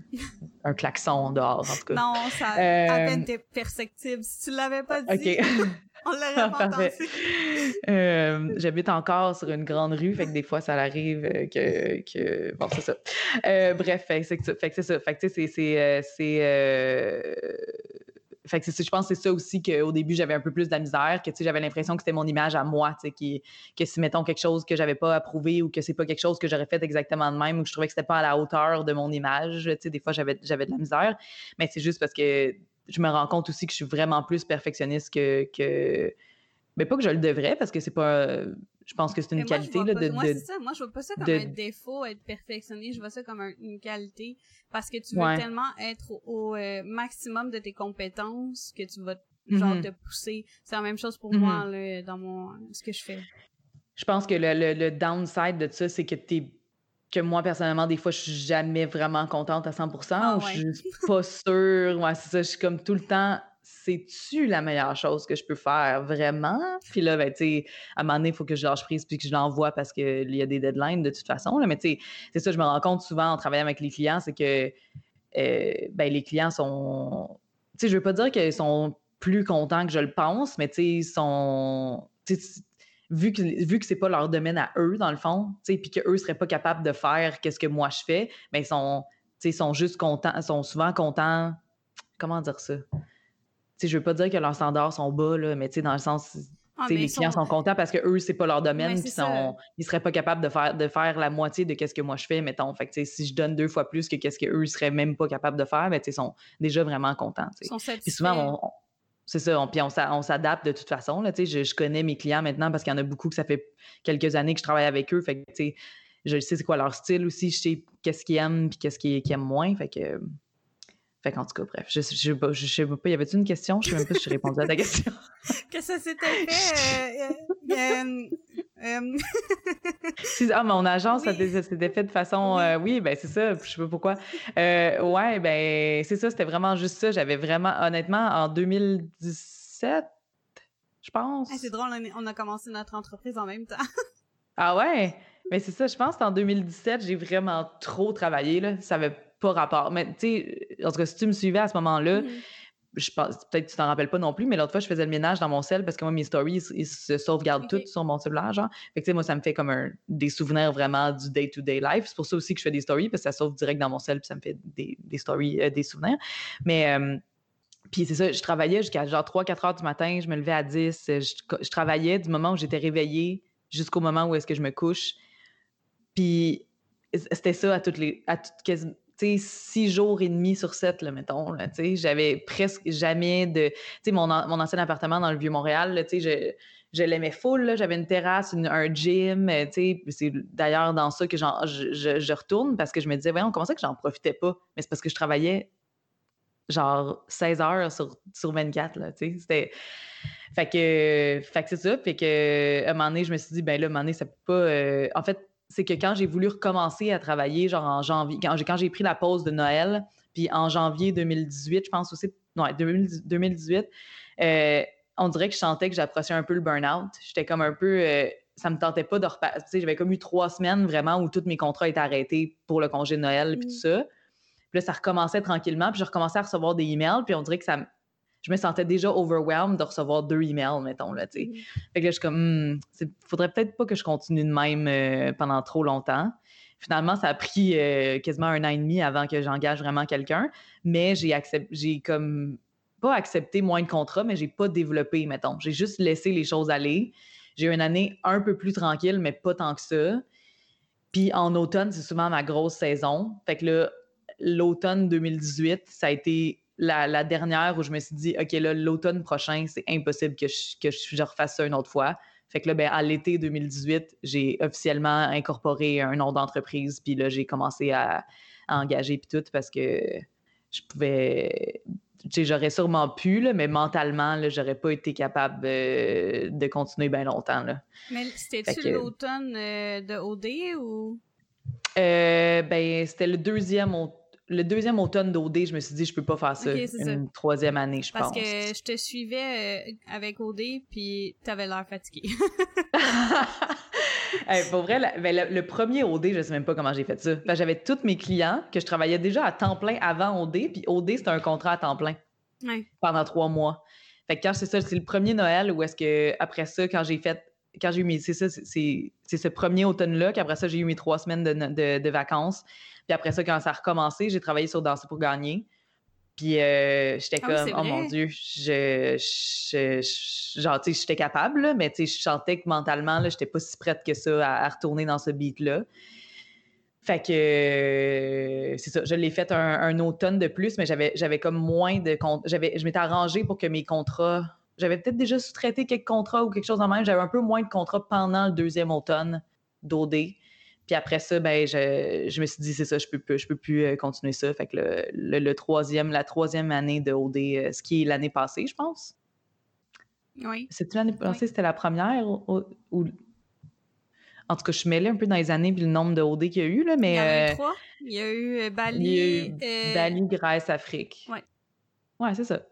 un klaxon dehors, en tout cas. Non, ça Euh, à peine t'es perceptible. Si tu l'avais pas dit, OK. on l'aurait pas Parfait. entendu. Euh, J'habite encore sur une grande rue, fait que des fois, ça arrive euh, que, que... Bon, c'est ça. Euh, bref, fait que c'est ça. Fait que c'est ça. Fait que, tu sais, c'est... Fait que je pense que c'est ça aussi qu'au début, j'avais un peu plus de la misère, que j'avais l'impression que c'était mon image à moi, qui, que si, mettons, quelque chose que j'avais pas approuvé ou que c'est pas quelque chose que j'aurais fait exactement de même ou que je trouvais que c'était pas à la hauteur de mon image, des fois, j'avais de la misère. Mais c'est juste parce que je me rends compte aussi que je suis vraiment plus perfectionniste que... que... Mais pas que je le devrais, parce que c'est pas... Je pense que c'est une moi, qualité là, pas- de... Moi, de- c'est ça. Moi, je vois pas ça comme de- un défaut, être perfectionniste. Je vois ça comme un- une qualité. Parce que tu veux Ouais. tellement être au, au, euh, maximum de tes compétences que tu vas, genre, Mhm. te pousser. C'est la même chose pour Mhm. moi, là, dans mon, ce que je fais. Je pense que le, le- le downside de ça, c'est que t'es que moi, personnellement, des fois, je suis jamais vraiment contente à 100 Ah ou je suis ouais. pas sûre. Ouais, c'est ça. Je suis comme tout le temps, c'est-tu la meilleure chose que je peux faire, vraiment? Puis là, ben, tu à un moment donné, il faut que je lâche prise puis que je l'envoie parce qu'il y a des deadlines de toute façon. Mais tu sais, c'est ça, je me rends compte souvent en travaillant avec les clients, c'est que euh, ben, les clients sont. Tu sais, je veux pas dire qu'ils sont plus contents que je le pense, mais tu sais, ils sont. vu que, vu que c'est pas leur domaine à eux, dans le fond, tu sais, puis qu'eux seraient pas capables de faire qu'est-ce que moi je fais, mais ils sont, sont juste contents, ils sont souvent contents. Comment dire ça? Sais, je veux pas dire que leurs standards sont bas, là, mais tu sais, dans le sens, Ah, mais les clients sont contents parce que eux, c'est pas leur domaine, Mais puis sont, ils seraient pas capables de faire, de faire la moitié de qu'est-ce que moi je fais, mettons. Fait que, si je donne deux fois plus que qu'est-ce qu'eux seraient même pas capables de faire, ben, tu sais, ils sont déjà vraiment contents, Puis souvent, on, on- c'est ça, on, puis on, s'a- on s'adapte de toute façon. Là, je, je connais mes clients maintenant parce qu'il y en a beaucoup que ça fait quelques années que je travaille avec eux. Fait que, je sais c'est quoi leur style aussi, je sais qu'est-ce qu'ils aiment puis qu'est-ce qu'ils qu'ils aiment moins. Fait que, fait qu'en tout cas, bref, je, je, je, sais pas- je sais pas, y avait-tu une question? Je sais même pas si j'ai répondu à ta question. Que ça s'était fait. euh, euh, euh, ah, mon agence, ça Oui. s'était- ça s'était fait de façon. Oui. ben c'est ça, je sais pas pourquoi. Ouais, ben c'est ça, c'était vraiment juste ça. J'avais vraiment, honnêtement, en 2017, je pense. ah, c'est drôle, on a commencé notre entreprise en même temps. Ah ouais? Mais c'est ça, je pense qu'en 2017, j'ai vraiment trop travaillé, là. Ça avait pas rapport. Mais tu sais, en tout cas, si tu me suivais à ce moment-là, Mhm. je pense, peut-être que tu t'en rappelles pas non plus, mais l'autre fois, je faisais le ménage dans mon sel parce que moi, mes stories, ils, ils se sauvegardent toutes sur mon cellulaire, genre. Fait que, tu sais, moi, ça me fait comme un, des souvenirs vraiment du day-to-day life. C'est pour ça aussi que je fais des stories parce que ça sauve direct dans mon sel puis ça me fait des, des stories, euh, des souvenirs. Mais, euh, puis c'est ça, je travaillais jusqu'à genre 3-4 heures du matin, je me levais à 10, euh, je, je travaillais du moment où j'étais réveillée jusqu'au moment où est-ce que je me couche. Puis c'était ça à toutes les. À toutes, six jours et demi sur sept, mettons. J'avais presque jamais de. Tu mon, mon ancien appartement dans le Vieux-Montréal, tu sais, je, je l'aimais full. J'avais une terrasse, une- un gym. euh, tu c'est d'ailleurs dans ça que je, je- je retourne parce que je me disais, voyons, comment ça que j'en profitais pas? Mais c'est parce que je travaillais genre 16 heures sur, sur 24, là, tu sais. C'était... Fait que, fait que c'est ça. Fait que, un moment donné, je me suis dit, ben là, à un moment donné, ça peut pas... euh, En fait, c'est que quand j'ai voulu recommencer à travailler, genre en janvier, quand j'ai, quand j'ai pris la pause de Noël, puis en janvier 2018, je pense aussi, non, 2018, euh, on dirait que je sentais que j'approchais un peu le burn-out. J'étais comme un peu. Euh, ça me tentait pas de repasser. Tu sais, j'avais comme eu trois semaines vraiment où tous mes contrats étaient arrêtés pour le congé de Noël puis tout Mm. ça. Puis là, ça recommençait tranquillement. Puis je recommençais à recevoir des emails. Puis on dirait que ça Je me sentais déjà overwhelmed de recevoir deux emails, mettons, là, tu sais. Mm. Fait que là, je suis comme, Hmm, faudrait peut-être pas que je continue de même euh, pendant trop longtemps. Finalement, ça a pris euh, quasiment un an et demi avant que j'engage vraiment quelqu'un, mais j'ai accepté, j'ai comme pas accepté moins de contrats, mais j'ai pas développé, mettons. J'ai juste laissé les choses aller. J'ai eu une année un peu plus tranquille, mais pas tant que ça. Puis en automne, c'est souvent ma grosse saison. Fait que là, l'automne 2018, ça a été la, la dernière où je me suis dit, OK, là, l'automne prochain, c'est impossible que je, que je, refasse ça une autre fois. Fait que là, ben, à l'été 2018, j'ai officiellement incorporé un nom d'entreprise, puis là, j'ai commencé à, à engager, puis tout, parce que je pouvais. Tu sais, j'aurais sûrement pu, là, mais mentalement, là, j'aurais pas été capable euh, de continuer bien longtemps. Là. Mais c'était-tu que- l'automne euh, de OD ou? Euh, ben, c'était le deuxième, au- le deuxième automne d'OD. Je me suis dit, je peux pas faire ça Ok, c'est une troisième année, je Parce pense. que je te suivais euh, avec OD, puis t'avais l'air fatigué. Hey, pour vrai, la- ben, le, le premier OD, je sais même pas comment j'ai fait ça. Que J'avais tous mes clients que je travaillais déjà à temps plein avant OD, puis OD, c'était un contrat à temps plein ouais. pendant trois mois. Fait que quand c'est ça, c'est le premier Noël où est-ce que après ça, quand j'ai fait, quand j'ai eu mes, c'est ça, c'est- ce premier automne-là qu'après ça, j'ai eu mes trois semaines de, de- de vacances. Puis après ça, quand ça a recommencé, j'ai travaillé sur Danser pour gagner. Puis euh, j'étais Ah oui, comme, oh mon Dieu, je, je, je- genre, tu sais, j'étais capable, là, mais tu sais, je sentais que mentalement, là, j'étais pas si prête que ça à, à retourner dans ce beat-là. Fait que euh, c'est ça, je l'ai fait un, un automne de plus, mais j'avais comme moins de. J'avais, je m'étais arrangée pour que mes contrats. J'avais peut-être déjà sous-traité quelques contrats ou quelque chose en même. J'avais un peu moins de contrats pendant le deuxième automne d'OD. Puis après ça, ben, je, je me suis dit, c'est ça, je peux, plus- je peux plus euh, continuer ça. Fait que le, le- le troisième, la troisième année de OD, euh, ce qui est l'année passée, je pense. Oui. C'est-tu l'année passée, c'était la première ou, En tout cas, je suis mêlée un peu dans les années puis le nombre de OD qu'il y a eu, là, mais. Il y en a euh, eu trois. Il y a eu euh, il y a Bali. eu euh, Bali, Grèce, Afrique. Ouais. Ouais, c'est ça.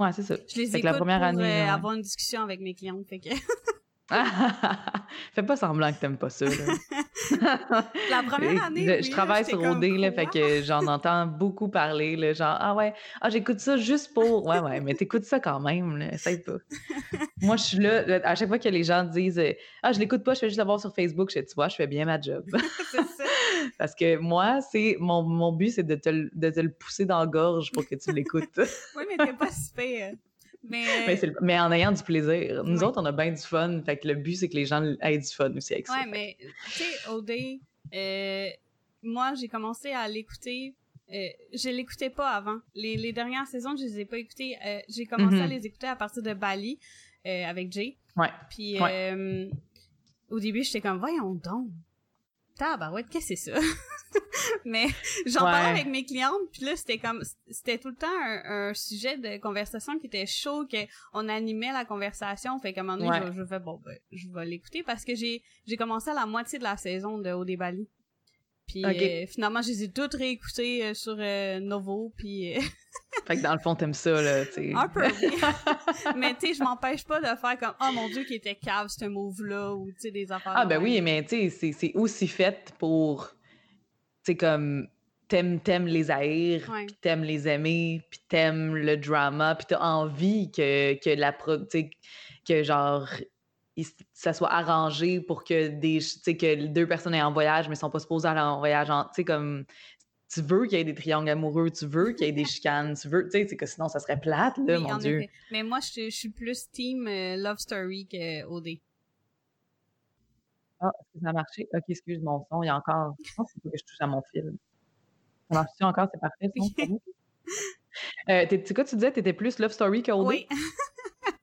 Ouais, c'est ça. Je les Fait écoute que la première pour année, euh, ouais. avoir une discussion avec mes clientes. Fait que... Fais pas semblant que t'aimes pas ça. Là. La première année, je, oui, je là, travaille sur OD, là, fait quoi? que j'en entends beaucoup parler. Là, genre, ah ouais, ah, j'écoute ça juste pour. Ouais, ouais, mais t'écoutes ça quand même, là, essaye pas. Moi, je suis là, à chaque fois que les gens disent euh, Ah, je l'écoute pas, je fais juste le voir sur Facebook, je fais, tu vois, je fais bien ma job. C'est ça. Parce que moi, c'est mon, mon but, c'est de te, le- de te le pousser dans la gorge pour que tu l'écoutes. Oui, mais t'es pas si pire. Mais, mais, c'est le- mais en ayant du plaisir. Nous Ouais. autres, on a bien du fun. Fait que le but, c'est que les gens aient du fun aussi avec ça. ouais, mais tu sais, OD, euh, moi, j'ai commencé à l'écouter. euh, je l'écoutais pas avant. Les, les dernières saisons, je les ai pas écoutées. Euh, j'ai commencé à Mhm. les écouter à partir de Bali euh, avec Jay. Ouais. Puis Ouais. au début, j'étais comme voyons donc. Tabarouette, qu'est-ce que c'est ça? Mais j'en Ouais. parlais avec mes clientes, puis là, c'était comme, c'était tout le temps un, un sujet de conversation qui était chaud, que on animait la conversation, fait qu'à un moment donné, Ouais. je, je fais, bon, ben, je vais l'écouter parce que j'ai, j'ai commencé à la moitié de la saison de Au Bali. Puis euh, finalement, je les ai toutes réécoutées euh, sur euh, Novo, puis euh, Fait que dans le fond, t'aimes ça, là, tu un peu, oui. Mais tu sais, je m'empêche pas de faire comme, oh mon dieu, qui était cave, ce move-là, ou tu sais, des affaires. Ah, ben oui, mais tu sais, c'est- aussi fait pour. Tu sais, comme. T'aimes, t'aimes les haïr, Ouais. puis t'aimes les aimer, puis t'aimes le drama, puis t'as envie que, que la. Tu sais, que genre. Il- ça soit arrangé pour que des que deux personnes aient en voyage mais sont pas supposées aller en voyage en- tu sais comme tu veux qu'il y ait des triangles amoureux tu veux qu'il y ait des chicanes tu veux tu sais c'est que sinon ça serait plate là Oui, mon dieu effet. Mais moi, je, je suis plus team euh, Love Story que OD. Ah, est-ce que ça a marché? Ok, excuse mon son, il y a encore. Je pense que je touche à mon fil. Ça marche-tu encore? C'est parfait, bon? Euh, t'es- quoi, tu disais, t'étais plus Love Story que OD? Oui.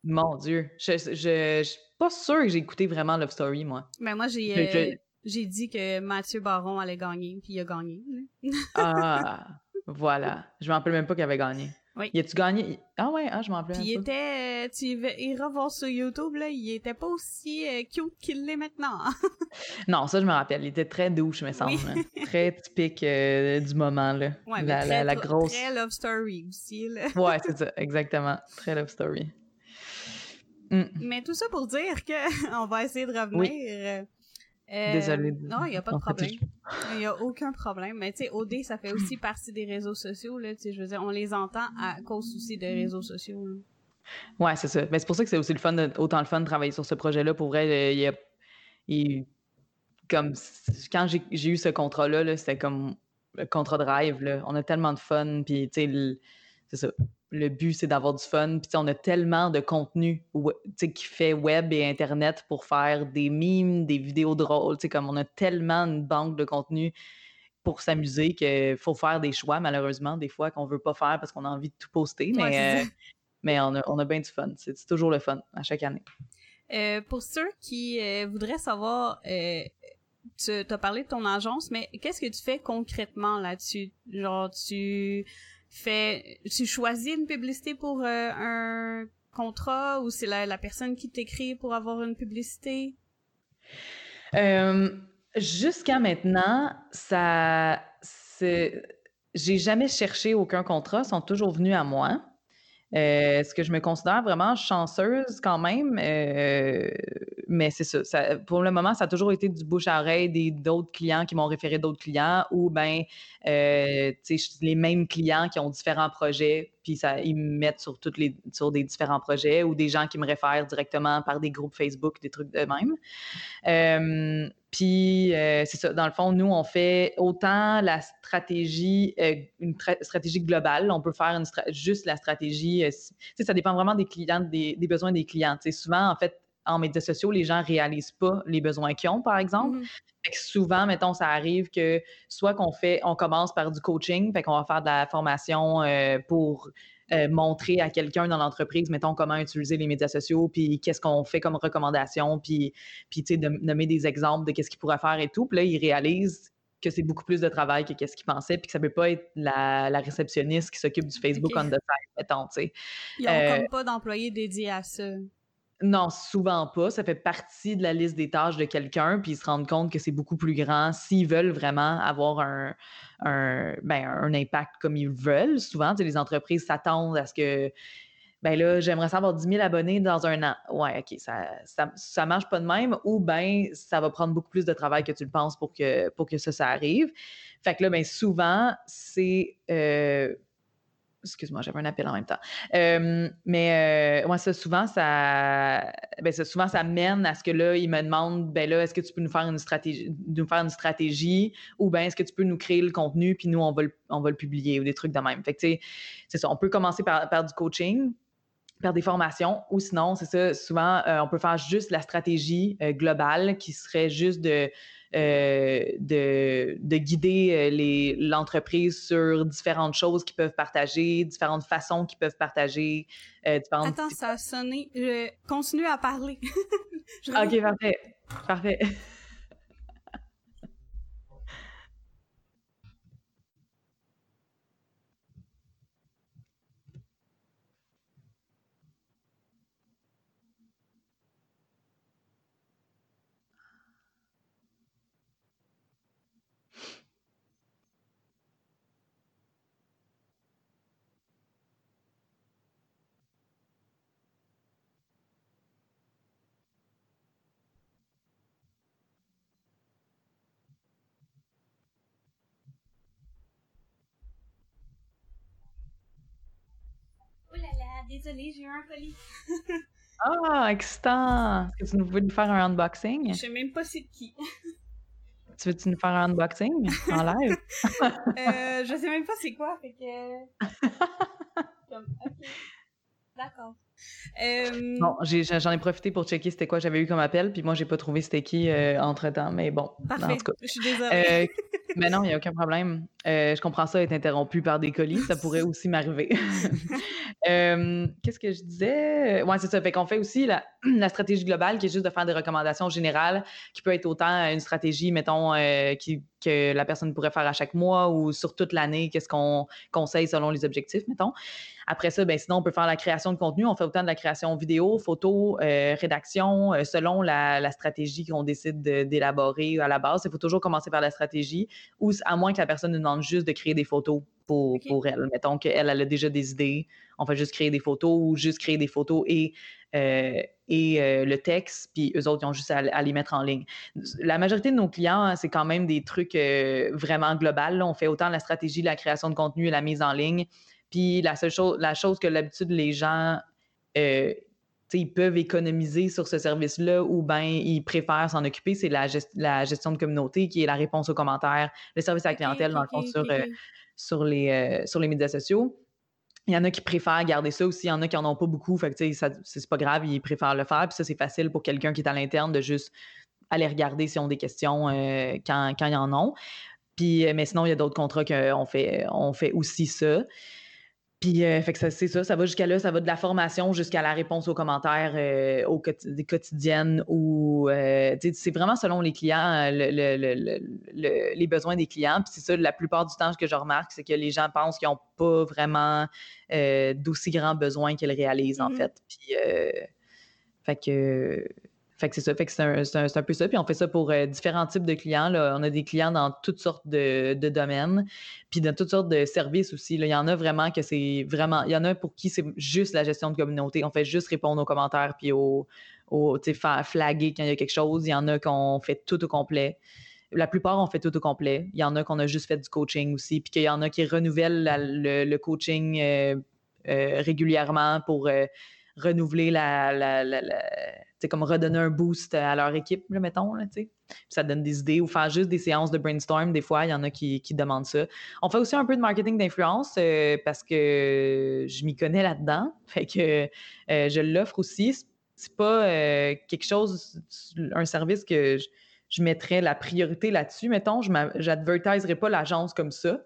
Mon Dieu. Je, pas sûre que j'ai écouté vraiment Love Story, moi. Mais moi, j'ai euh, j'ai dit que Mathieu Baron allait gagner, puis il a gagné. Ah, voilà. Je me rappelle même pas qu'il avait gagné. Oui. Y a-tu gagné? Ah ouais, ah, je m'en rappelle Puis il était, euh, tu iras voir sur YouTube, là, il était pas aussi euh, cute qu'il l'est maintenant. Non, ça, je me rappelle. Il était très douche, me semble. Oui. là. très typique euh, du moment, là. Ouais, mais la, très, la, grosse... très love story aussi, là. Ouais, c'est ça, exactement. Très love story. Mm. Mais tout ça pour dire qu'on va essayer de revenir. Euh, Désolée. Non, il n'y a pas de problème. Il n'y a aucun problème. Mais tu sais, OD, ça fait aussi partie des réseaux sociaux. Là, je veux dire, on les entend à cause aussi des réseaux sociaux. Ouais, c'est ça. Mais c'est pour ça que c'est aussi le fun de, autant le fun de travailler sur ce projet-là. Pour vrai, il y a, il, comme quand j'ai eu ce contrat-là, -là, c'était comme le contrat de rêve. Là. On a tellement de fun. Puis, tu sais, c'est ça le but, c'est d'avoir du fun. Puis on a tellement de contenu qui fait web et Internet pour faire des mimes, des vidéos drôles. Comme on a tellement une banque de contenu pour s'amuser qu'il faut faire des choix, malheureusement, des fois qu'on veut pas faire parce qu'on a envie de tout poster. Mais, euh, mais on, a, on a bien du fun. C'est toujours le fun à chaque année. Euh, pour ceux qui euh, voudraient savoir, tu as parlé de ton agence, mais qu'est-ce que tu fais concrètement là-dessus? Genre, tu fait, tu choisis une publicité pour euh, un contrat ou c'est la, personne qui t'écrit pour avoir une publicité? Euh, jusqu'à maintenant, ça, j'ai jamais cherché aucun contrat, ils sont toujours venus à moi. Euh, est-ce que je me considère vraiment chanceuse quand même? Euh, mais c'est ça, Pour le moment, ça a toujours été du bouche à oreille d'autres clients qui m'ont référé d'autres clients ou bien euh, les mêmes clients qui ont différents projets, puis ça, ils me mettent sur, toutes les, sur des différents projets ou des gens qui me réfèrent directement par des groupes Facebook, des trucs de même. Puis, euh, c'est ça. Dans le fond, nous, on fait autant la stratégie, euh, une stratégie globale. On peut faire une juste la stratégie. Euh, ça dépend vraiment des clients, des, besoins des clients. souvent, en fait, en médias sociaux, les gens réalisent pas les besoins qu'ils ont, par exemple. Mm-hmm. souvent, mettons, ça arrive que soit qu'on fait, on commence par du coaching, fait qu'on va faire de la formation pour euh, montrer à quelqu'un dans l'entreprise, mettons, comment utiliser les médias sociaux, puis qu'est-ce qu'on fait comme recommandation, puis, puis tu sais, de nommer des exemples de qu'est-ce qu'il pourrait faire et tout. Puis là, il réalise que c'est beaucoup plus de travail que qu'est-ce qu'il pensait, puis que ça peut pas être la, réceptionniste qui s'occupe du Facebook on the side, mettons, tu sais. Ils n'ont euh, comme pas d'employés dédiés à ça. Non, souvent pas. Ça fait partie de la liste des tâches de quelqu'un, puis ils se rendent compte que c'est beaucoup plus grand s'ils veulent vraiment avoir un, ben, impact comme ils veulent. Souvent, les entreprises s'attendent à ce que ben là, j'aimerais savoir 10 000 abonnés dans un an. Ouais, OK, ça, ça, marche pas de même, ou ben ça va prendre beaucoup plus de travail que tu le penses pour que, pour ça, ça arrive. Fait que là, ben souvent, c'est euh, Excuse-moi, j'avais un appel en même temps. mais moi, ça, souvent, ça, ben, ça, souvent, ça mène à ce que là, ils me demandent, ben là, est-ce que tu peux nous faire une stratégie, nous faire une stratégie, ou bien est-ce que tu peux nous créer le contenu, puis nous, on va le, publier, ou des trucs de même. Fait que, tu sais, c'est ça. On peut commencer par, du coaching, par des formations, ou sinon, c'est ça, souvent, euh, on peut faire juste la stratégie euh, globale qui serait juste de euh, de, de, guider euh, l'entreprise sur différentes choses qu'ils peuvent partager, différentes façons qu'ils peuvent partager. Euh, Attends, ça a sonné. Je continue à parler. ok, parfait. Parfait. désolée, j'ai eu un colis. ah, excitant! Est-ce que tu veux nous faire un unboxing? Je sais même pas c'est qui. tu veux-tu nous faire un unboxing? En live? euh, je sais même pas c'est quoi, fait que... D'accord. Euh... Bon, j'en ai, profité pour checker c'était quoi j'avais eu comme appel, puis moi, j'ai pas trouvé c'était qui euh, entre-temps, mais bon. Parfait, en tout cas. je suis désolée. Euh, mais non, il n'y a aucun problème. Euh, je comprends ça, être interrompu par des colis, ça pourrait aussi m'arriver. Qu'est-ce que je disais? Ouais, c'est ça. Fait qu'on fait aussi la, la, stratégie globale, qui est juste de faire des recommandations générales, qui peut être autant une stratégie, mettons, qui, que la personne pourrait faire à chaque mois ou sur toute l'année, qu'est-ce qu'on conseille selon les objectifs, mettons. Après ça, ben, sinon, on peut faire la création de contenu. On fait autant de la création vidéo, photo, euh, rédaction, euh, selon la, stratégie qu'on décide d'élaborer à la base. Il faut toujours commencer par la stratégie, ou à moins que la personne nous demande juste de créer des photos pour, pour elle. Mettons qu'elle, elle a déjà des idées, on fait juste créer des photos ou juste créer des photos et, euh, et euh, le texte, puis eux autres, ils ont juste à, les mettre en ligne. La majorité de nos clients, hein, c'est quand même des trucs euh, vraiment global. On fait autant la stratégie, la création de contenu et la mise en ligne. Puis la seule chose, la chose que l'habitude les gens ils peuvent économiser sur ce service-là ou bien ils préfèrent s'en occuper, c'est la, la, gestion de communauté qui est la réponse aux commentaires, le service à la clientèle, dans le fond, sur, sur, les, sur les médias sociaux. Il y en a qui préfèrent garder ça aussi. Il y en a qui n'en ont pas beaucoup. Fait que, c'est pas grave, ils préfèrent le faire. Puis ça, c'est facile pour quelqu'un qui est à l'interne de juste aller regarder s'ils ont des questions euh, quand, quand, ils en ont. Puis, euh, mais sinon, il y a d'autres contrats qu'on fait, on fait aussi ça. Puis, euh, fait que ça, c'est ça, ça va jusqu'à là, ça va de la formation jusqu'à la réponse aux commentaires euh, aux des quotidiennes ou euh, c'est vraiment selon les clients, les besoins des clients. Puis c'est ça, la plupart du temps, ce que je remarque, c'est que les gens pensent qu'ils n'ont pas vraiment d'aussi grands besoins qu'ils réalisent, en mm-hmm. fait. Puis, fait que fait que c'est ça. Fait que c'est un, peu ça. Puis on fait ça pour euh, différents types de clients. On a des clients dans toutes sortes de, domaines, puis dans toutes sortes de services aussi. Il y en a vraiment que c'est vraiment. Il y en a pour qui c'est juste la gestion de communauté. On fait juste répondre aux commentaires puis au, au flaguer quand il y a quelque chose. Il y en a qu'on fait tout au complet. La plupart, on fait tout au complet. Il y en a qu'on a juste fait du coaching aussi. Puis qu'il y en a qui renouvellent le, coaching euh, euh, régulièrement pour renouveler la, la, la, comme redonner un boost à leur équipe, là, mettons, là, ça donne des idées ou faire juste des séances de brainstorm. Des fois, il y en a qui, qui demandent ça. On fait aussi un peu de marketing d'influence euh, parce que je m'y connais là-dedans. Fait que euh, je l'offre aussi. C'est pas euh, quelque chose, un service que je, mettrais la priorité là-dessus. Mettons, je n'advertiserai pas l'agence comme ça.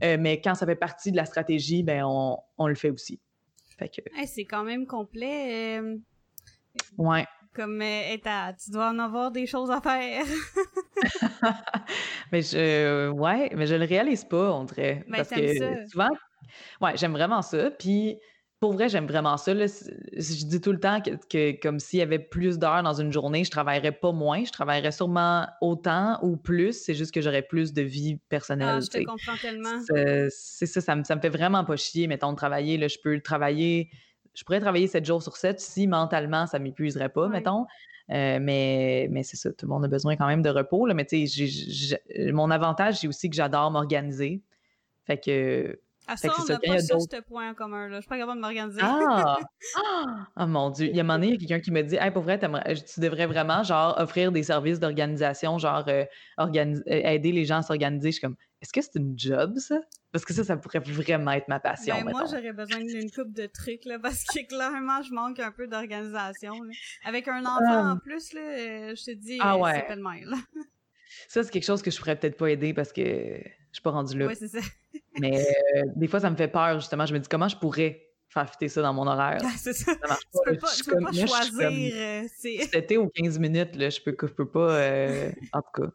mais quand ça fait partie de la stratégie, ben on, on le fait aussi c'est quand même complet. Euh, ouais. Comme euh, tu dois en avoir des choses à faire. mais je ouais, mais je le réalise pas, on dirait. Ben, parce que souvent, ouais, j'aime vraiment ça. Puis pour vrai, j'aime vraiment ça. Je dis tout le temps que, comme s'il y avait plus d'heures dans une journée, je travaillerais pas moins, je travaillerais sûrement autant ou plus. C'est juste que j'aurais plus de vie personnelle. Ah, je te comprends tellement. C'est ça, ça me, fait vraiment pas chier, mettons, de travailler. Là, je peux travailler, je pourrais travailler 7 jours sur 7 si mentalement ça m'épuiserait pas, mettons. Euh, mais mais c'est ça, tout le monde a besoin quand même de repos. Là, mais tu sais, mon avantage, c'est aussi que j'adore m'organiser. Fait que à ça, on n'a pas ça, ce point en commun. Là. Je suis pas capable de m'organiser. Ah! ah! mon Dieu! Il y a un moment donné, il y a quelqu'un qui me dit Hey, pour vrai, tu devrais vraiment genre offrir des services d'organisation, genre euh, euh, aider les gens à s'organiser. Je suis comme Est-ce que c'est une job, ça? Parce que ça, ça pourrait vraiment être ma passion. Ben, moi, j'aurais besoin d'une coupe de trucs, là, parce que clairement, je manque un peu d'organisation. Avec un enfant ah. en plus, là, euh, je te dis, ah, ouais. c'est mal. Ça, c'est quelque chose que je pourrais peut-être pas aider parce que je suis pas rendue là. Oui, c'est ça. Mais euh, des fois, ça me fait peur, justement. Je me dis, comment je pourrais faire fitter ça dans mon horaire? Ah, c'est ça. ça marche pas. Tu peux pas, tu peux pas choisir. Euh, C'était aux 15 minutes, là, je peux, je peux pas. Euh, en tout cas.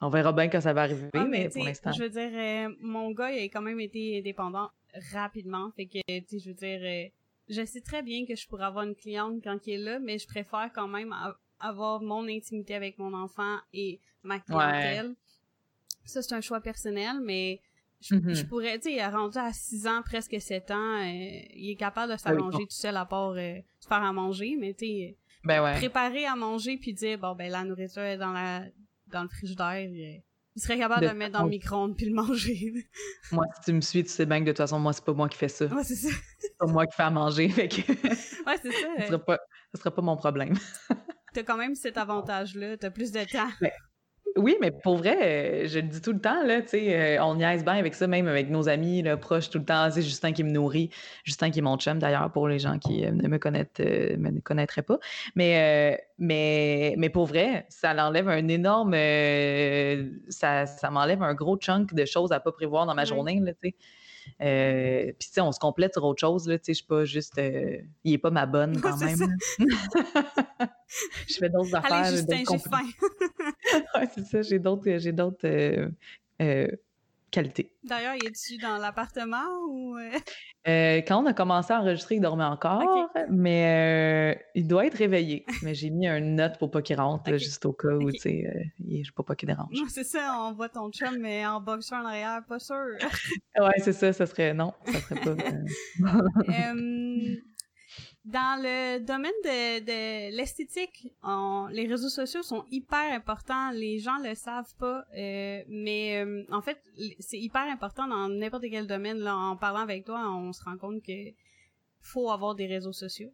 On verra bien quand ça va arriver, ah, mais, pour l'instant. Je veux dire, mon gars, il a quand même été dépendant rapidement. Fait que, tu sais, je veux dire, je sais très bien que je pourrais avoir une cliente quand il est là, mais je préfère quand même avoir mon intimité avec mon enfant et ma clientèle. Ça, c'est un choix personnel, mais je, mm-hmm. pourrais, tu sais, rendu à 6 ans, presque 7 ans, euh, il est capable de s'allonger tout seul à part euh, se faire à manger, mais tu sais, ben préparer à manger puis dire, bon, ben la nourriture est dans la dans le frigidaire, il serait capable de, le mettre dans le micro-ondes puis le manger. moi, si tu me suis, tu sais bien que de toute façon, moi, c'est pas moi qui fais ça. Ouais, c'est ça. c'est pas moi qui fais à manger, fait que... ouais, c'est ça. ce sera pas, ce sera pas mon problème. t'as quand même cet avantage-là, t'as plus de temps. Ben, oui, mais pour vrai, euh, je le dis tout le temps, là, tu sais, euh, on niaise bien avec ça, même avec nos amis là, proches tout le temps. C'est Justin qui me nourrit. Justin qui est mon chum, d'ailleurs, pour les gens qui euh, ne me, connaissent, me connaîtraient pas. Mais, mais, mais pour vrai, ça l'enlève un énorme... ça ça m'enlève un gros chunk de choses à pas prévoir dans ma journée, là, tu sais. Euh, puis, tu sais, on se complète sur autre chose, là. Tu sais, je suis pas juste. Euh, il est pas ma bonne quand même. je fais d'autres affaires. Allez, Justin, j'ai faim. ouais, c'est ça. J'ai d'autres. J'ai d'autres. Euh, qualité. D'ailleurs, il est-tu dans l'appartement ou... Euh? Euh, quand on a commencé à enregistrer, il dormait encore, mais euh, il doit être réveillé. mais j'ai mis une note pour pas qu'il rentre, juste au cas où, tu sais, je ne pas qu'il dérange. Non, c'est ça, on voit ton chum, mais en boxeur en arrière, pas sûr. ouais, c'est ça, ça serait... Non, ça serait pas... Dans le domaine de, de l'esthétique, les réseaux sociaux sont hyper importants. Les gens le savent pas, euh, mais euh, en fait, c'est hyper important dans n'importe quel domaine. Là, en parlant avec toi, on se rend compte que faut avoir des réseaux sociaux.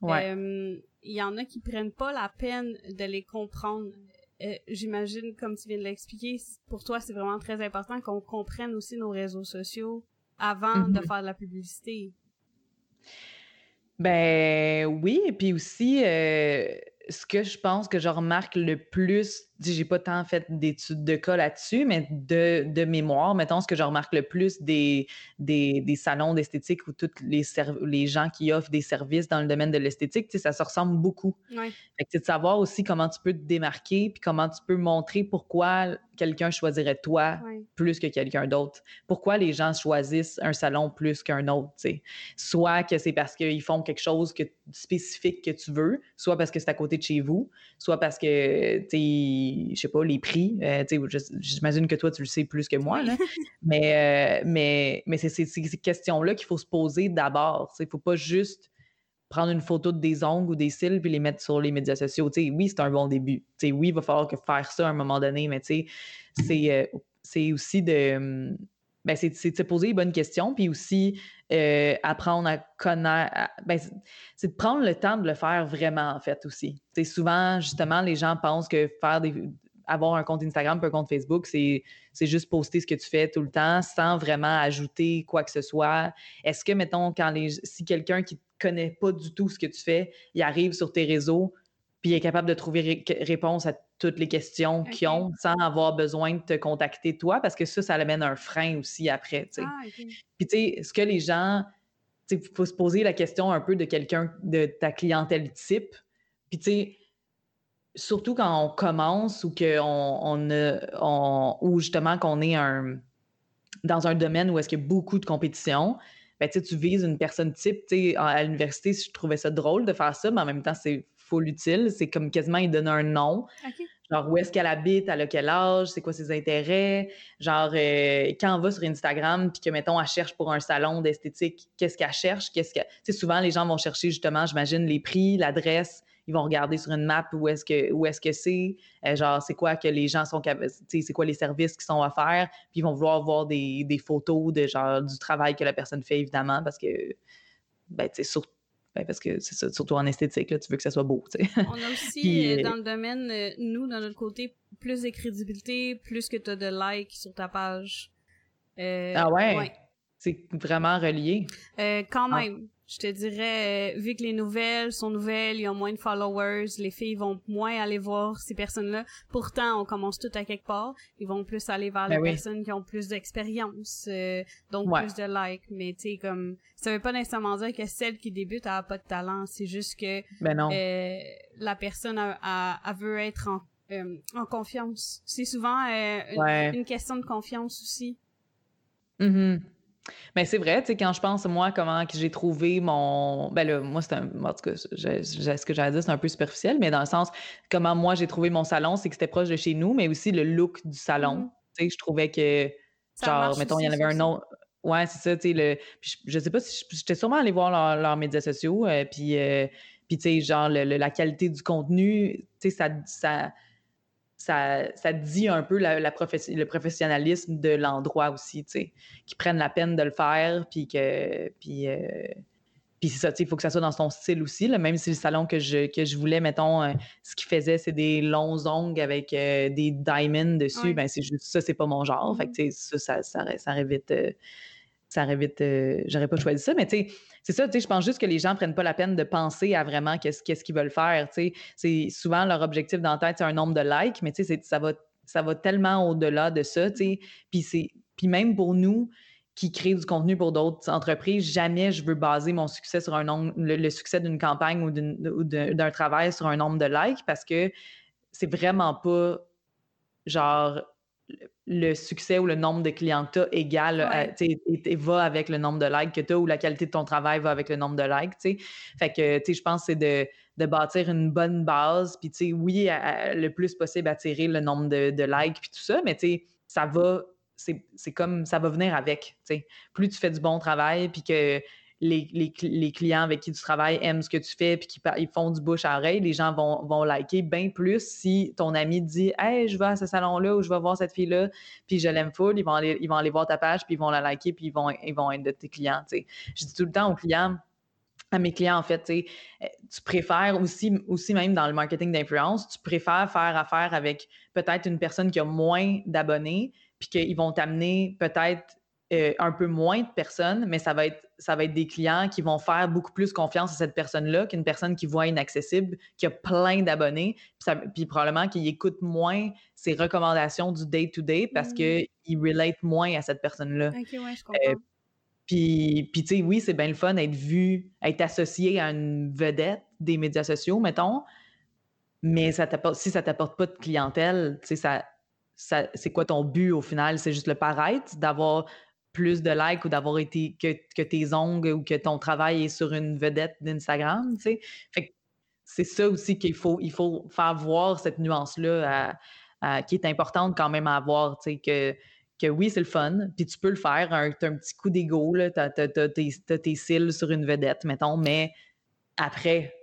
Ouais. Euh, il y en a qui prennent pas la peine de les comprendre. J'imagine, comme tu viens de l'expliquer, pour toi, c'est vraiment très important qu'on comprenne aussi nos réseaux sociaux avant de mm-hmm. faire de la publicité. Ben oui, et puis aussi, euh, ce que je pense que je remarque le plus, j'ai pas tant fait d'études de cas là-dessus, mais de, de, mémoire, mettons, ce que je remarque le plus des, des, des salons d'esthétique ou tous les, les gens qui offrent des services dans le domaine de l'esthétique, ça se ressemble beaucoup. Ouais. Fait de savoir aussi comment tu peux te démarquer, puis comment tu peux montrer pourquoi quelqu'un choisirait toi plus que quelqu'un d'autre. Pourquoi les gens choisissent un salon plus qu'un autre. Soit que c'est parce qu'ils font quelque chose que, spécifique que tu veux, soit parce que c'est à côté de chez vous, soit parce que, tu je sais pas, les prix, euh, j'imagine que toi, tu le sais plus que moi, là. mais, euh, mais, mais c'est ces questions-là qu'il faut se poser d'abord. Il faut pas juste prendre une photo de des ongles ou des cils puis les mettre sur les médias sociaux. oui, c'est un bon début. oui, il va falloir que faire ça à un moment donné, mais c'est, euh, c'est aussi de. Ben, c'est, de se poser les bonnes questions, puis aussi euh, apprendre à connaître. Ben, c'est de prendre le temps de le faire vraiment, en fait, aussi. souvent, justement, les gens pensent que faire des, avoir un compte Instagram un compte Facebook, c'est, juste poster ce que tu fais tout le temps sans vraiment ajouter quoi que ce soit. Est-ce que, mettons, quand les, si quelqu'un qui ne connaît pas du tout ce que tu fais, il arrive sur tes réseaux, puis il est capable de trouver réponse à toutes les questions qu'ils ont sans avoir besoin de te contacter toi, parce que ça, ça amène un frein aussi après. Ah, puis tu sais, ce que les gens, il faut se poser la question un peu de quelqu'un, de ta clientèle type. Puis tu sais, surtout quand on commence ou qu'on on, on, ou justement qu'on est un, dans un domaine où est-ce qu'il y a beaucoup de compétition, ben, tu vises une personne type. À l'université, je trouvais ça drôle de faire ça, mais en même temps, c'est full utile. C'est comme quasiment, il donne un nom. Genre, où est-ce qu'elle habite, elle a quel âge, c'est quoi ses intérêts? Genre, euh, quand on va sur Instagram, puis que, mettons, elle cherche pour un salon d'esthétique, qu'est-ce qu'elle cherche? Qu'est-ce que... Tu souvent, les gens vont chercher, justement, j'imagine, les prix, l'adresse, ils vont regarder sur une map où est-ce que où est-ce que c'est, euh, genre c'est quoi que les gens sont c'est quoi les services qui sont offerts, puis ils vont vouloir voir des, des, photos de genre du travail que la personne fait évidemment parce que ben tu sais ben, parce que c'est ça, surtout en esthétique, là, tu veux que ça soit beau. On a aussi, euh, dans le domaine, euh, nous, dans notre côté, plus de crédibilité, plus que tu as de likes sur ta page. ah ouais? C'est vraiment relié. quand ah. Je te dirais, euh, vu que les nouvelles sont nouvelles, ils ont moins de followers, les filles vont moins aller voir ces personnes-là. Pourtant, on commence tout à quelque part. Ils vont plus aller vers ben les personnes qui ont plus d'expérience, euh, donc plus de likes. Mais tu sais, comme, ça veut pas nécessairement dire que celle qui débute a pas de talent. C'est juste que ben euh, la personne a, veut être en, en confiance. C'est souvent une, question de confiance aussi. Mm mais c'est vrai, tu sais, quand je pense, moi, comment j'ai trouvé mon. Ben là, moi, c'est un. En tout cas, ce que j'allais dire, c'est un peu superficiel, mais dans le sens, comment moi, j'ai trouvé mon salon, c'est que c'était proche de chez nous, mais aussi le look du salon. Mm-hmm. Tu sais, je trouvais que. genre, mettons, il y en avait un autre. Ouais, c'est ça, tu sais. Le... je, sais pas si. J'étais sûrement allé voir leurs médias sociaux, euh, puis, euh, puis tu sais, genre, la qualité du contenu, tu sais, ça. ça ça, ça dit un peu la, le professionnalisme de l'endroit aussi, tu sais, qu'ils prennent la peine de le faire, puis que, puis, euh, puis c'est ça, il faut que ça soit dans son style aussi, là, même si le salon que je, que je voulais, mettons, euh, ce qu'il faisait, c'est des longs ongles avec euh, des diamonds dessus, ben c'est juste ça, c'est pas mon genre, fait que, tu sais, ça, ça, ça, ça, vite ça aurait vite. Euh, j'aurais pas choisi ça, mais tu sais, c'est ça, tu sais, je pense juste que les gens prennent pas la peine de penser à vraiment qu'est-ce qu'ils veulent faire, tu sais. C'est souvent leur objectif dans tête, c'est un nombre de likes, mais tu sais, ça va, ça va tellement au-delà de ça, tu sais. Puis c'est. Puis même pour nous qui créent du contenu pour d'autres entreprises, jamais je veux baser mon succès sur un nombre, le, succès d'une campagne ou d'un travail sur un nombre de likes parce que c'est vraiment pas genre le succès ou le nombre de clients que tu as égal, et, va avec le nombre de likes que tu as ou la qualité de ton travail va avec le nombre de likes, tu sais. Fait que, je pense que c'est de, de, bâtir une bonne base, puis, oui, le plus possible attirer le nombre de, de likes, puis tout ça, mais, ça va, c'est comme, ça va venir avec, tu sais. Plus tu fais du bon travail, puis que les, clients avec qui tu travailles aiment ce que tu fais puis qu'ils font du bouche à oreille, les gens vont, vont liker bien plus si ton ami dit Hey, je vais à ce salon-là ou je vais voir cette fille-là, puis je l'aime full, ils vont, aller, ils vont aller voir ta page, puis ils vont la liker, puis ils vont, ils vont être de tes clients. Je dis tout le temps aux clients, à mes clients, en fait, tu préfères aussi, aussi même dans le marketing d'influence, tu préfères faire affaire avec peut-être une personne qui a moins d'abonnés, puis qu'ils vont t'amener peut-être euh, un peu moins de personnes, mais ça va être ça va être des clients qui vont faire beaucoup plus confiance à cette personne-là qu'une personne qui voit inaccessible, qui a plein d'abonnés, puis, puis, probablement qui écoute moins ses recommandations du day-to-day parce mmh. qu'il relate moins à cette personne-là. OK, ouais, je comprends. Euh, puis, puis tu sais, oui, c'est bien le fun d'être vu, être associé à une vedette des médias sociaux, mettons, mais ça si ça t'apporte pas de clientèle, tu sais, ça, ça, c'est quoi ton but au final? C'est juste le paraître, d'avoir plus de likes ou d'avoir été que, tes ongles ou que ton travail est sur une vedette d'Instagram, tu sais. Fait c'est ça aussi qu'il faut, il faut faire voir cette nuance-là qui est importante quand même à avoir, tu sais, que, que oui, c'est le fun, puis tu peux le faire, un, as un petit coup d'ego, tu as, tes, cils sur une vedette, mettons, mais après,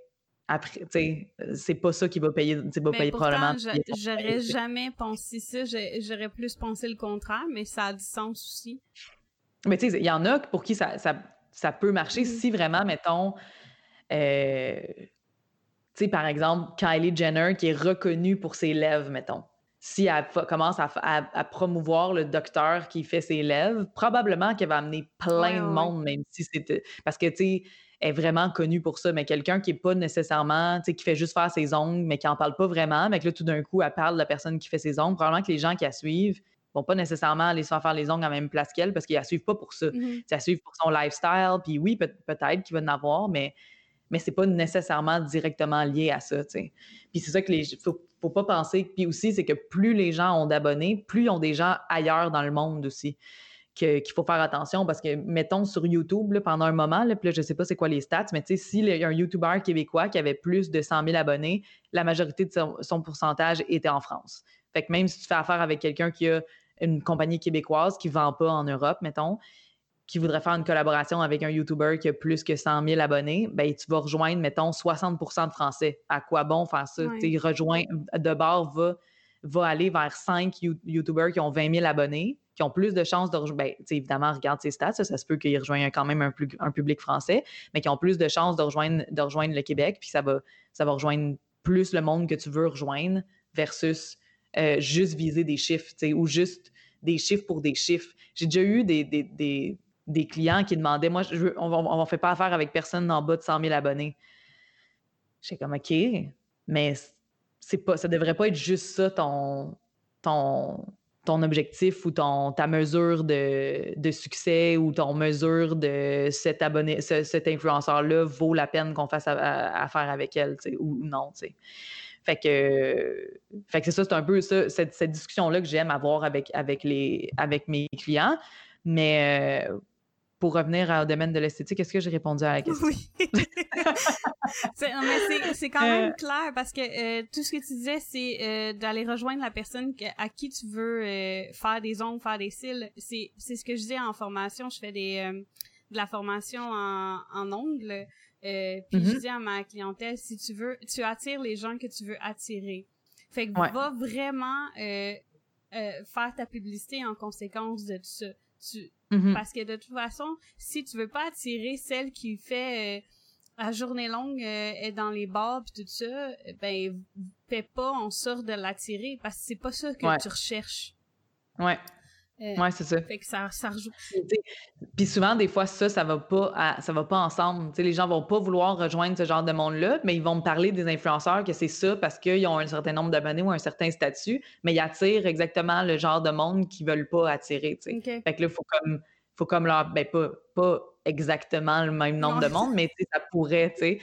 après, tu sais, c'est pas ça qui va payer, tu va payer probablement. J'aurais jamais pensé ça, j'aurais plus pensé le contraire, mais ça a du sens aussi. Mais tu sais, il y en a pour qui ça, ça, peut marcher mmh si vraiment, mettons, euh, tu sais, par exemple, Kylie Jenner qui est reconnue pour ses lèvres, mettons. Si elle commence à, promouvoir le docteur qui fait ses lèvres, probablement qu'elle va amener plein de monde, même si c'était. Parce que, tu sais, est vraiment connue pour ça, mais quelqu'un qui n'est pas nécessairement, tu sais, qui fait juste faire ses ongles, mais qui n'en parle pas vraiment, mais que là, tout d'un coup, elle parle de la personne qui fait ses ongles, probablement que les gens qui la suivent vont pas nécessairement aller se faire faire les ongles à la même place qu'elle parce qu'ils la suivent pas pour ça. Mmh ils la suivent pour son lifestyle, puis oui, peut-être qu'il va en avoir, mais, mais c'est pas nécessairement directement lié à ça, tu Puis c'est ça que les... Faut, faut pas penser... Puis aussi, c'est que plus les gens ont d'abonnés, plus ils ont des gens ailleurs dans le monde aussi qu'il faut faire attention parce que, mettons, sur YouTube, pendant un moment, là, puis là, je sais pas c'est quoi les stats, mais tu sais, s'il y a un YouTuber québécois qui avait plus de 100 000 abonnés, la majorité de son, son pourcentage était en France. Fait que même si tu fais affaire avec quelqu'un qui a une compagnie québécoise qui ne vend pas en Europe, mettons, qui voudrait faire une collaboration avec un YouTuber qui a plus que 100 000 abonnés, ben, tu vas rejoindre, mettons, 60% de Français. À quoi bon faire ça? Tu rejoins, de bord, va, va aller vers 5 YouTubers qui ont 20 000 abonnés, qui ont plus de chances de rejoindre. Ben, évidemment, regarde ces stats, ça, se peut qu'ils rejoignent quand même un, un, public français, mais qui ont plus de chances de rejoindre, de rejoindre le Québec, puis ça va, ça va rejoindre plus le monde que tu veux rejoindre versus euh, juste viser des chiffres, ou juste des chiffres pour des chiffres. J'ai déjà eu des, clients qui demandaient, moi, je veux, on ne fait pas affaire avec personne en bas de 100 000 abonnés. J'étais comme, OK, mais c'est pas, devrait pas être juste ça ton, objectif ou ton, ta mesure de, succès ou ton mesure de cet abonné, cet influenceur-là vaut la peine qu'on fasse affaire avec elle, ou non, tu. Fait que, fait que c'est ça, c'est un peu ça, cette, discussion-là que j'aime avoir avec, avec, les, avec mes clients. Mais euh, pour revenir au domaine de l'esthétique, est-ce que j'ai répondu à la question? Oui. c'est quand même euh. clair parce que euh, tout ce que tu disais, c'est d'aller rejoindre la personne à qui tu veux faire des ongles, faire des cils. C'est ce que je dis en formation. Je fais des, de la formation en, en ongles. Euh, puis je mm-hmm. dis à ma clientèle, si tu veux, tu attires les gens que tu veux attirer. Fait que va vraiment euh, euh, faire ta publicité en conséquence de tout ça. Mm-hmm. Parce que de toute façon, si tu veux pas attirer celle qui fait la journée longue est dans les bars puis tout ça, ben fais pas en sorte de l'attirer parce que c'est pas ça que tu recherches. Ouais. Euh, oui, c'est ça. Fait que ça, ça rejoue. Puis souvent, des fois, ça, ça va pas, ça va pas ensemble. les gens vont pas vouloir rejoindre ce genre de monde-là, mais ils vont me parler des influenceurs que c'est ça parce qu'ils ont un certain nombre d'abonnés ou un certain statut, mais ils attirent exactement le genre de monde qu'ils veulent pas attirer. Fait que là, il faut comme, faut comme leur, ben pas, pas exactement le même nombre de monde, mais ça pourrait, tu sais.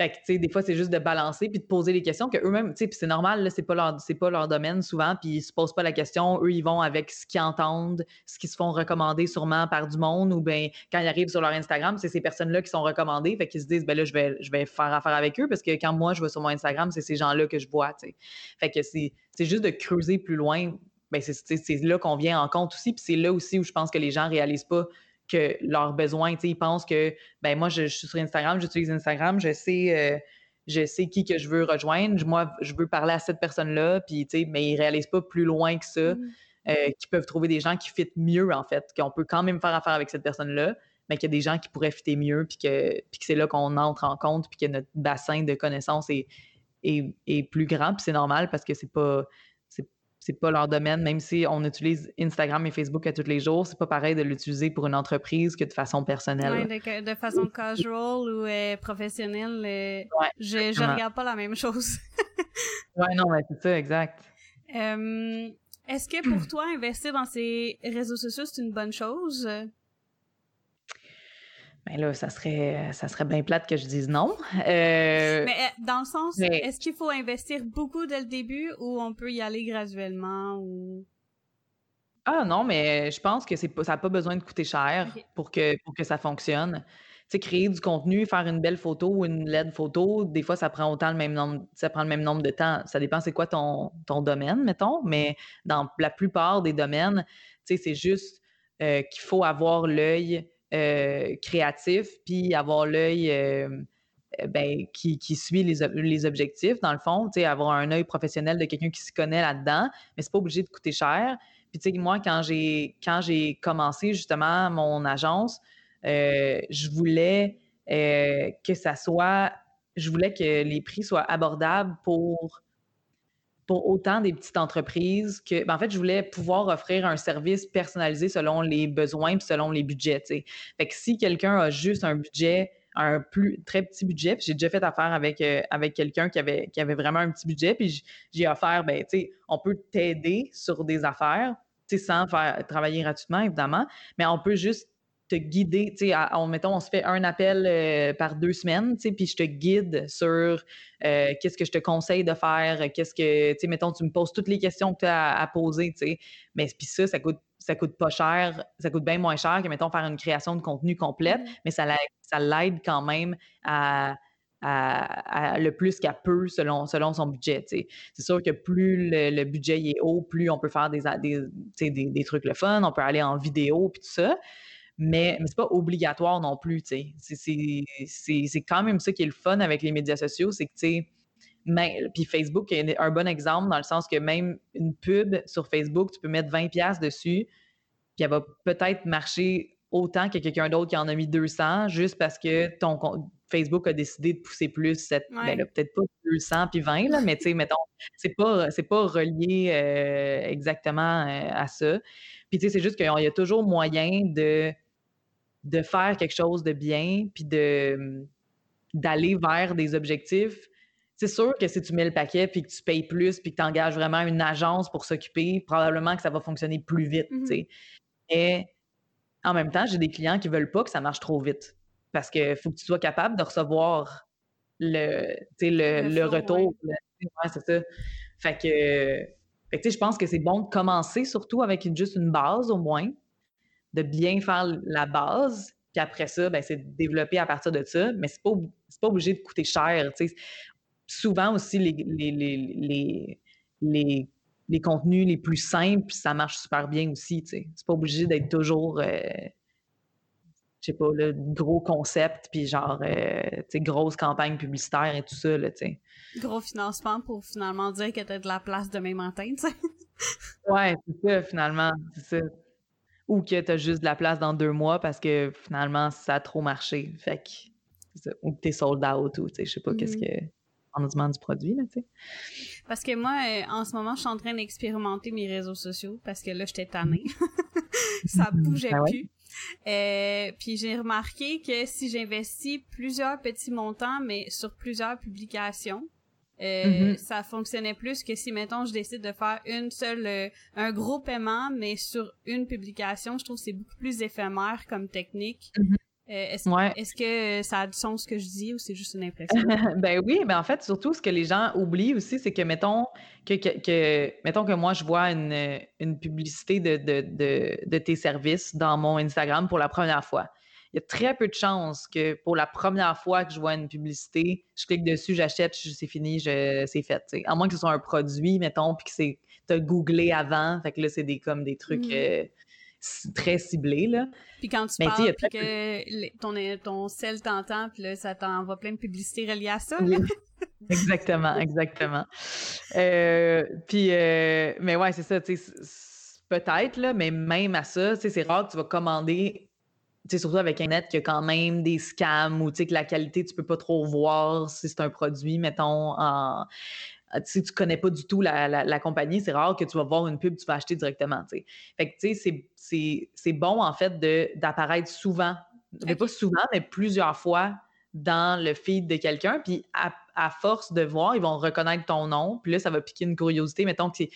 Fait que, tu sais, des fois, c'est juste de balancer puis de poser les questions que eux-mêmes, tu sais, puis c'est normal, là, c'est pas leur, pas leur domaine souvent, puis ils se posent pas la question. Eux, ils vont avec ce qu'ils entendent, ce qu'ils se font recommander sûrement par du monde, ou bien quand ils arrivent sur leur Instagram, c'est ces personnes-là qui sont recommandées, fait qu'ils se disent, ben là, je vais, je vais faire affaire avec eux parce que quand moi, je vais sur mon Instagram, c'est ces gens-là que je vois, tu sais. Fait que c'est, c'est juste de creuser plus loin. Ben, c'est, c'est là qu'on vient en compte aussi, puis c'est là aussi où je pense que les gens réalisent pas que leurs besoins. Ils pensent que ben moi, je, suis sur Instagram, j'utilise Instagram, je sais, euh, je sais qui que je veux rejoindre. Moi, je veux parler à cette personne-là, puis mais ils réalisent pas plus loin que ça. Mm. Euh, qu'ils peuvent trouver des gens qui fitent mieux, en fait, qu'on peut quand même faire affaire avec cette personne-là, mais qu'il y a des gens qui pourraient fitter mieux, puis que, puis que c'est là qu'on entre en compte, puis que notre bassin de connaissances est, est, est plus grand, puis c'est normal parce que c'est pas c'est pas leur domaine, même si on utilise Instagram et Facebook à tous les jours, c'est pas pareil de l'utiliser pour une entreprise que de façon personnelle. Oui, de, façon casual ou euh, professionnelle, euh, je, je regarde pas la même chose. ouais, non, mais c'est ça, exact. Est-ce que pour toi, investir dans ces réseaux sociaux, c'est une bonne chose? Ben là, ça serait, ça serait bien plate que je dise non. Euh, mais euh, dans le sens, est-ce qu'il faut investir beaucoup dès le début ou on peut y aller graduellement ou... Ah non, mais je pense que c'est ça n'a pas besoin de coûter cher pour, que, pour que ça fonctionne. Tu sais, créer du contenu, faire une belle photo ou une LED photo, des fois, ça prend autant le même nombre, ça prend le même nombre de temps. Ça dépend c'est quoi ton, ton domaine, mettons, mais dans la plupart des domaines, tu sais, c'est juste euh, qu'il faut avoir l'œil euh, créatif, puis avoir l'œil euh, euh, ben, qui, suit les, objectifs, dans le fond, avoir un œil professionnel de quelqu'un qui se connaît là-dedans, mais c'est pas obligé de coûter cher. Puis, tu sais, moi, quand j'ai, quand j'ai commencé justement mon agence, je voulais que ça soit, je voulais que les prix soient abordables pour pour autant des petites entreprises que, ben, en fait, je voulais pouvoir offrir un service personnalisé selon les besoins et selon les budgets. Fait que si quelqu'un a juste un budget, un plus très petit budget, j'ai déjà fait affaire avec, euh, avec quelqu'un qui avait, qui avait vraiment un petit budget, puis j'ai offert, ben, tu sais, on peut t'aider sur des affaires, sans faire travailler gratuitement, évidemment, mais on peut juste te guider, tu sais, on, mettons, on se fait un appel euh, par deux semaines, tu sais, puis je te guide sur euh, qu'est-ce que je te conseille de faire, qu'est-ce que, tu sais, mettons, tu me poses toutes les questions que tu as à, poser, tu sais, mais puis ça, ça coûte, ça coûte pas cher, ça coûte bien moins cher que, mettons, faire une création de contenu complète, mmh. mais ça l'aide quand même à, le plus qu'elle peut selon, selon son budget. C'est sûr que plus le, budget est haut, plus on peut faire des, des, des, des, trucs le fun, on peut aller en vidéo puis tout ça mais, mais c'est pas obligatoire non plus, tu sais. C'est quand même ça qui est le fun avec les médias sociaux, c'est que, tu sais, puis Facebook est un bon exemple dans le sens que même une pub sur Facebook, tu peux mettre 20$ dessus, puis elle va peut-être marcher autant que quelqu'un d'autre qui en a mis 200 juste parce que ton Facebook a décidé de pousser plus cette ben peut-être pas 200 puis 20 là, mais tu sais mettons c'est pas c'est pas relié euh, exactement euh, à ça. Puis tu sais c'est juste qu'il y a toujours moyen de de faire quelque chose de bien, puis de mmh, d'aller vers des objectifs. C'est sûr que si tu mets le paquet, puis que tu payes plus, puis que tu engages vraiment une agence pour s'occuper, probablement que ça va fonctionner plus vite. Mmh Mais en même temps, j'ai des clients qui veulent pas que ça marche trop vite. Parce qu'il faut que tu sois capable de recevoir le, le, le, retour. c'est ça. Fait que, fait je pense que c'est bon de commencer surtout avec juste une base au moins, de bien faire la base, puis après ça, ben, c'est de développer à partir de ça, mais c'est pas, pas obligé de coûter cher. Souvent aussi, les, les, les, les, contenus les plus simples, ça marche super bien aussi. C'est pas obligé d'être toujours, euh, je sais pas, le gros concept, puis genre, euh, grosse campagne publicitaire et tout ça. Là, Gros financement pour finalement dire que t'as de la place demain matin, tu sais. ouais, c'est ça, finalement. C'est ça ou que tu as juste de la place dans deux mois parce que finalement, ça a trop marché. Fait que, ou que tu es sold out ou, tu sais, je sais pas qu'est-ce mm-hmm. que en demande du produit, là, tu sais. Parce que moi, euh, en ce moment, je suis en train d'expérimenter mes réseaux sociaux parce que là, j'étais tannée. ça mm-hmm. bougeait ben plus. Euh, puis j'ai remarqué que si j'investis plusieurs petits montants, mais sur plusieurs publications, euh, mm-hmm. ça fonctionnait plus que si mettons je décide de faire une seule euh, un gros paiement mais sur une publication je trouve que c'est beaucoup plus éphémère comme technique mm-hmm. est-ce que ça a du sens ce que je dis ou c'est juste une impression? ben oui, mais en fait, surtout, ce que les gens oublient aussi, c'est que, mettons que, que, mettons que moi, je vois une, une publicité de, de, de, de, tes services dans mon Instagram pour la première fois. Il y a très peu de chances que pour la première fois que je vois une publicité, je clique dessus, j'achète, c'est fini, c'est fait. À moins que ce soit un produit, mettons, puis que tu as googlé avant. Fait que là, c'est des, comme des trucs. Mmh. Euh, très ciblé, là. Puis quand tu parles, puis que ton, ton sel t'entend, puis là, ça t'envoie plein de publicités reliées à ça, exactement, exactement. Euh, puis, euh, mais ouais, c'est ça, tu sais, peut-être, là, mais même à ça, tu sais, c'est rare que tu vas commander, surtout avec un net, qu'il y a quand même des scams ou, que la qualité, tu peux pas trop voir si c'est un produit, mettons, en ah, si tu connais pas du tout la, compagnie, c'est rare que tu vas voir une pub, tu vas acheter directement. Fait que tu sais, c'est bon en fait d'apparaître souvent, mais pas souvent, mais plusieurs fois dans le feed de quelqu'un. Puis à, force de voir, ils vont reconnaître ton nom. Puis là, ça va piquer une curiosité. Mettons qu'ils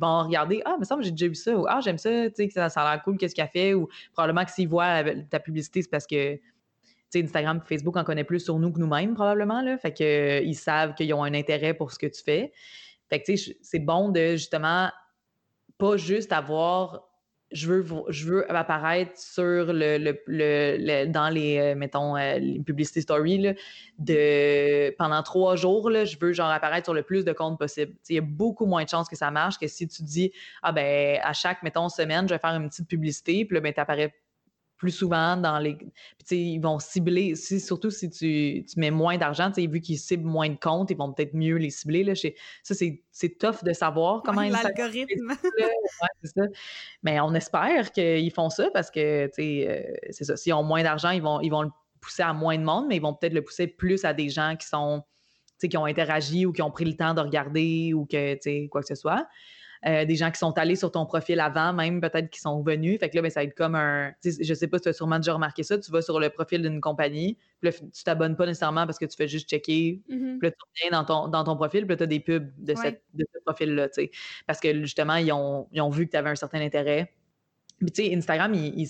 vont regarder Ah, mais ça, j'ai déjà vu ça. Ou Ah, j'aime ça, tu sais, ça, ça a l'air cool, qu'est-ce qu'il a fait. Ou probablement que s'ils voient ta publicité, c'est parce que Instagram et Facebook en connaît plus sur nous que nous-mêmes, probablement. Là. Fait que, euh, savent qu'ils ont un intérêt pour ce que tu fais. Fait que, c'est bon de justement pas juste avoir je veux, je veux apparaître sur le, le, dans les, euh, mettons, euh, les publicity stories pendant trois jours, là, je veux genre apparaître sur le plus de comptes possible. Il y a beaucoup moins de chances que ça marche que si tu dis Ah ben à chaque, mettons, semaine, je vais faire une petite publicité, puis là, ben, tu apparais plus souvent dans les. Puis, ils vont cibler, si, surtout si tu, tu mets moins d'argent, vu qu'ils ciblent moins de comptes, ils vont peut-être mieux les cibler. Là, ça, c'est tough de savoir comment ils L'algorithme. ça. Mais on espère qu'ils font ça parce que, euh, c'est ça. S'ils ont moins d'argent, ils vont, ils vont le pousser à moins de monde, mais ils vont peut-être le pousser plus à des gens qui sont qui ont interagi ou qui ont pris le temps de regarder ou que, quoi que ce soit. Euh, des gens qui sont allés sur ton profil avant, même peut-être qui sont venus. Fait que là, ben, ça va être comme un. Je sais pas si tu as sûrement déjà remarqué ça. Tu vas sur le profil d'une compagnie, puis là, tu t'abonnes pas nécessairement parce que tu fais juste checker. Mm-hmm. Puis là, tu reviens dans ton, dans ton profil, puis là, tu as des pubs de, cette, de ce profil-là. Parce que justement, ils ont, ils ont vu que tu avais un certain intérêt. Puis, tu sais, Instagram, ils,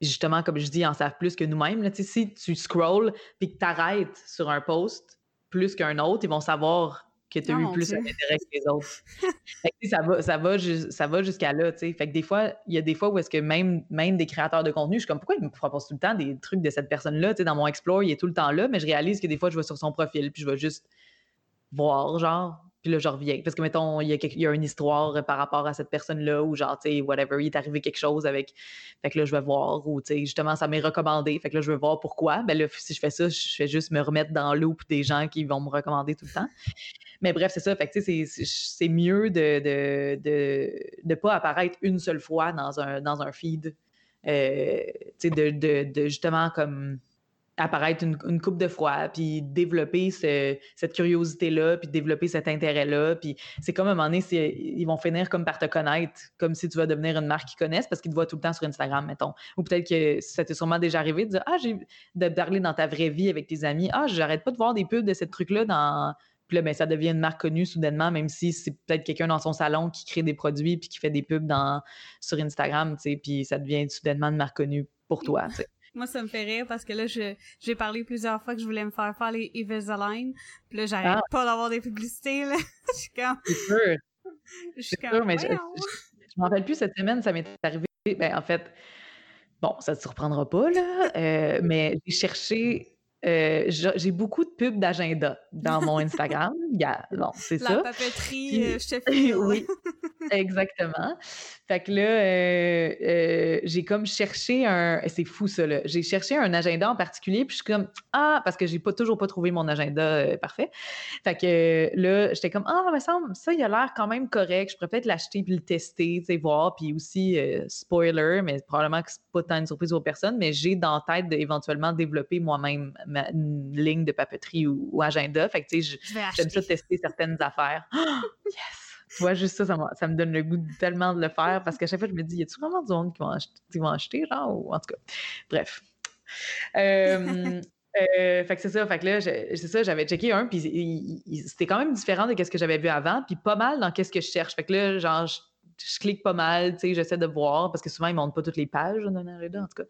justement, comme je dis, ils en savent plus que nous-mêmes. Si tu scrolls puis que tu arrêtes sur un post plus qu'un autre, ils vont savoir que tu as eu plus d'intérêt que les autres. ça va, ça va, ça va jusqu'à là, tu sais. Fait que des fois, il y a des fois où est-ce que même, même des créateurs de contenu, je suis comme, pourquoi ils me proposent tout le temps des trucs de cette personne-là, tu sais, dans mon Explore, il est tout le temps là, mais je réalise que des fois, je vais sur son profil, puis je vais juste voir, genre, puis là, je reviens. Parce que, mettons, il y, a y a une histoire par rapport à cette personne-là, ou genre, tu sais, whatever, il est arrivé quelque chose avec. Fait que là, je vais voir, ou, tu sais, justement, ça m'est recommandé. Fait que là, je vais voir pourquoi. Ben là, si je fais ça, je fais juste me remettre dans l'eau des gens qui vont me recommander tout le temps. Mais bref, c'est ça. Fait c'est mieux de ne de, de, pas apparaître une seule fois dans un, dans un feed. Euh, de, de, justement, comme apparaître une, une coupe de fois, puis développer cette curiosité-là, puis développer cet intérêt-là. Puis c'est comme à un moment donné, ils vont finir comme par te connaître, comme si tu vas devenir une marque qu'ils connaissent parce qu'ils te voient tout le temps sur Instagram, mettons. Ou peut-être que ça t'est sûrement déjà arrivé de dire Ah, j'ai de parler dans ta vraie vie avec tes amis. Ah, j'arrête pas de voir des pubs de ce truc-là dans. Puis là, ben, ça devient une marque connue soudainement, même si c'est peut-être quelqu'un dans son salon qui crée des produits puis qui fait des pubs dans, sur Instagram, tu sais, puis ça devient soudainement une marque connue pour toi, tu sais. Moi, ça me fait rire parce que là, j'ai parlé plusieurs fois que je voulais me faire faire les Invisalign. Puis là, j'arrête ah. pas d'avoir des publicités, là. je suis comme... C'est sûr. Je suis comme... Sûr, mais je, je, m'en rappelle plus cette semaine, ça m'est arrivé. Ben, en fait, bon, ça te surprendra pas, là, euh, mais j'ai cherché euh, j'ai beaucoup de pubs d'agenda dans mon Instagram. bon, c'est ça. La papeterie, euh, fais. oui, exactement. Fait que là, euh, j'ai comme cherché un. C'est fou ça, là. J'ai cherché un agenda en particulier, puis je suis comme Ah, parce que j'ai pas toujours pas trouvé mon agenda parfait. Fait que là, j'étais comme Ah, mais ça, ça, il a l'air quand même correct. Je pourrais peut-être l'acheter puis le tester, tu sais, voir. Puis aussi, spoiler, mais probablement que c'est pas tant une surprise aux personnes, mais j'ai dans la tête d'éventuellement développer moi-même une ligne de papeterie ou, agenda. Fait que, tu sais, j'aime ça tester certaines affaires. yes! Tu vois, juste ça, ça, me donne le goût tellement de le faire parce qu'à chaque fois, je me dis, y a-tu vraiment du monde qui vont acheter, qui vont acheter genre, ou en tout cas. Bref. Euh, euh, fait que c'est ça, fait que là, c'est ça, j'avais checké un, puis c'était quand même différent de ce que j'avais vu avant, puis pas mal dans qu'est-ce que je cherche. Fait que là, genre, je, clique pas mal, tu sais, j'essaie de voir, parce que souvent, ils montrent pas toutes les pages d'un agenda, en tout cas.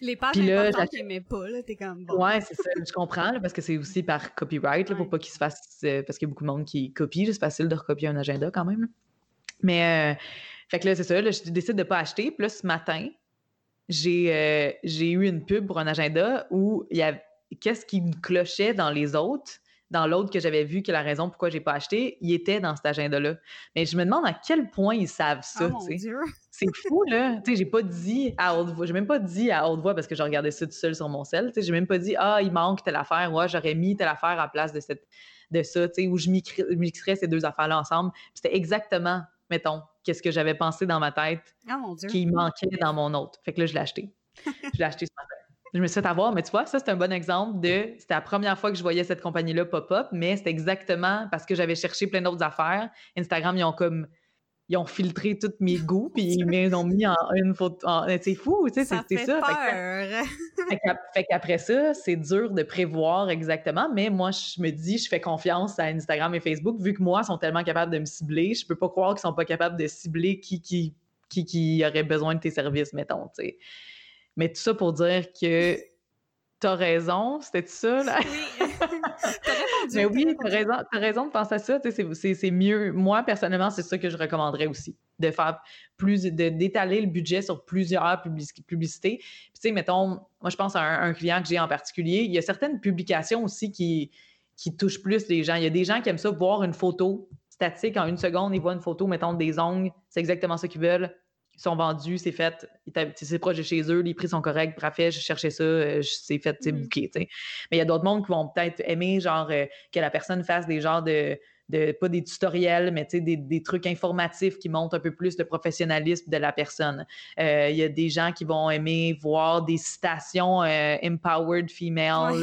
Les pages Puis là, importantes qu'ils pas, là, t'es comme bon. Ouais, c'est ça, je comprends, parce que c'est aussi par copyright, là, pour pas qu'ils se fassent, euh, parce qu'il y a beaucoup de monde qui copie, c'est facile de recopier un agenda quand même. Mais, euh, fait que là, c'est ça, là, je décide de pas acheter, puis là, ce matin, j'ai euh, j'ai eu une pub pour un agenda où il y avait qu'est-ce qui me clochait dans les autres, dans l'autre que j'avais vu que la raison pourquoi j'ai pas acheté, il était dans cet agenda-là. Mais je me demande à quel point ils savent ça, oh, C'est fou, là. Tu sais, j'ai pas dit à haute voix, j'ai même pas dit à haute voix parce que je regardais ça tout seul sur mon sel. Tu sais, j'ai même pas dit, ah, il manque telle affaire, ouais, j'aurais mis telle affaire à place de cette de ça, tu sais, où je mixerais ces deux affaires-là ensemble. C'était exactement, mettons, qu'est-ce que j'avais pensé dans ma tête oh, qui manquait dans mon autre. Fait que là, je l'ai acheté. je l'ai acheté ce matin. Je me suis fait avoir, mais tu vois, ça, c'est un bon exemple de. C'était la première fois que je voyais cette compagnie-là pop-up, mais c'est exactement parce que j'avais cherché plein d'autres affaires. Instagram, ils ont comme. Ils ont filtré tous mes goûts, puis ils m'ont mis en une photo. C'est fou, tu sais, c'est ça. Peur. Fait qu'après ça, c'est dur de prévoir exactement, mais moi, je me dis, je fais confiance à Instagram et Facebook, vu que moi, ils sont tellement capables de me cibler. Je peux pas croire qu'ils sont pas capables de cibler qui, qui, qui, qui aurait besoin de tes services, mettons, tu sais. Mais tout ça pour dire que t'as raison, c'était ça, là? Oui. Mais oui, t'as raison, as raison de penser à ça. C'est mieux. Moi, personnellement, c'est ça que je recommanderais aussi. De faire plus, d'étaler le budget sur plusieurs publicités. Puis, tu sais, mettons, moi, je pense à un, client que j'ai en particulier. Il y a certaines publications aussi qui, qui touchent plus les gens. Il y a des gens qui aiment ça, voir une photo statique en une seconde, ils voient une photo, mettons, des ongles, c'est exactement ce qu'ils veulent sont vendus, c'est fait, c'est proche de chez eux, les prix sont corrects, parfait, je cherchais ça, euh, c'est fait, c'est bouqué, Mais il y a d'autres mondes qui vont peut-être aimer, genre, euh, que la personne fasse des genres de, de pas des tutoriels, mais des, des trucs informatifs qui montrent un peu plus le professionnalisme de la personne. Euh, il y a des gens qui vont aimer voir des citations empowered female,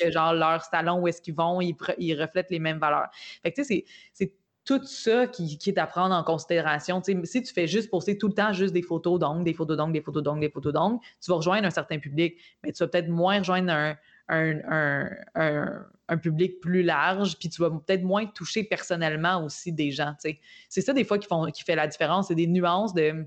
que genre leur salon où est-ce qu'ils vont, ils, ils, reflètent les mêmes valeurs. Fait que tu sais, c'est tout ça qui, est à prendre en considération. si tu fais juste poster tout le temps juste des photos d'ongles, des photos d'ongles, des photos d'ongles, des photos d'ongles, tu vas rejoindre un certain public, mais tu vas peut-être moins rejoindre un, public plus large, puis tu vas peut-être moins toucher personnellement aussi des gens. C'est ça des fois qui, font, qui fait la différence, c'est des nuances de,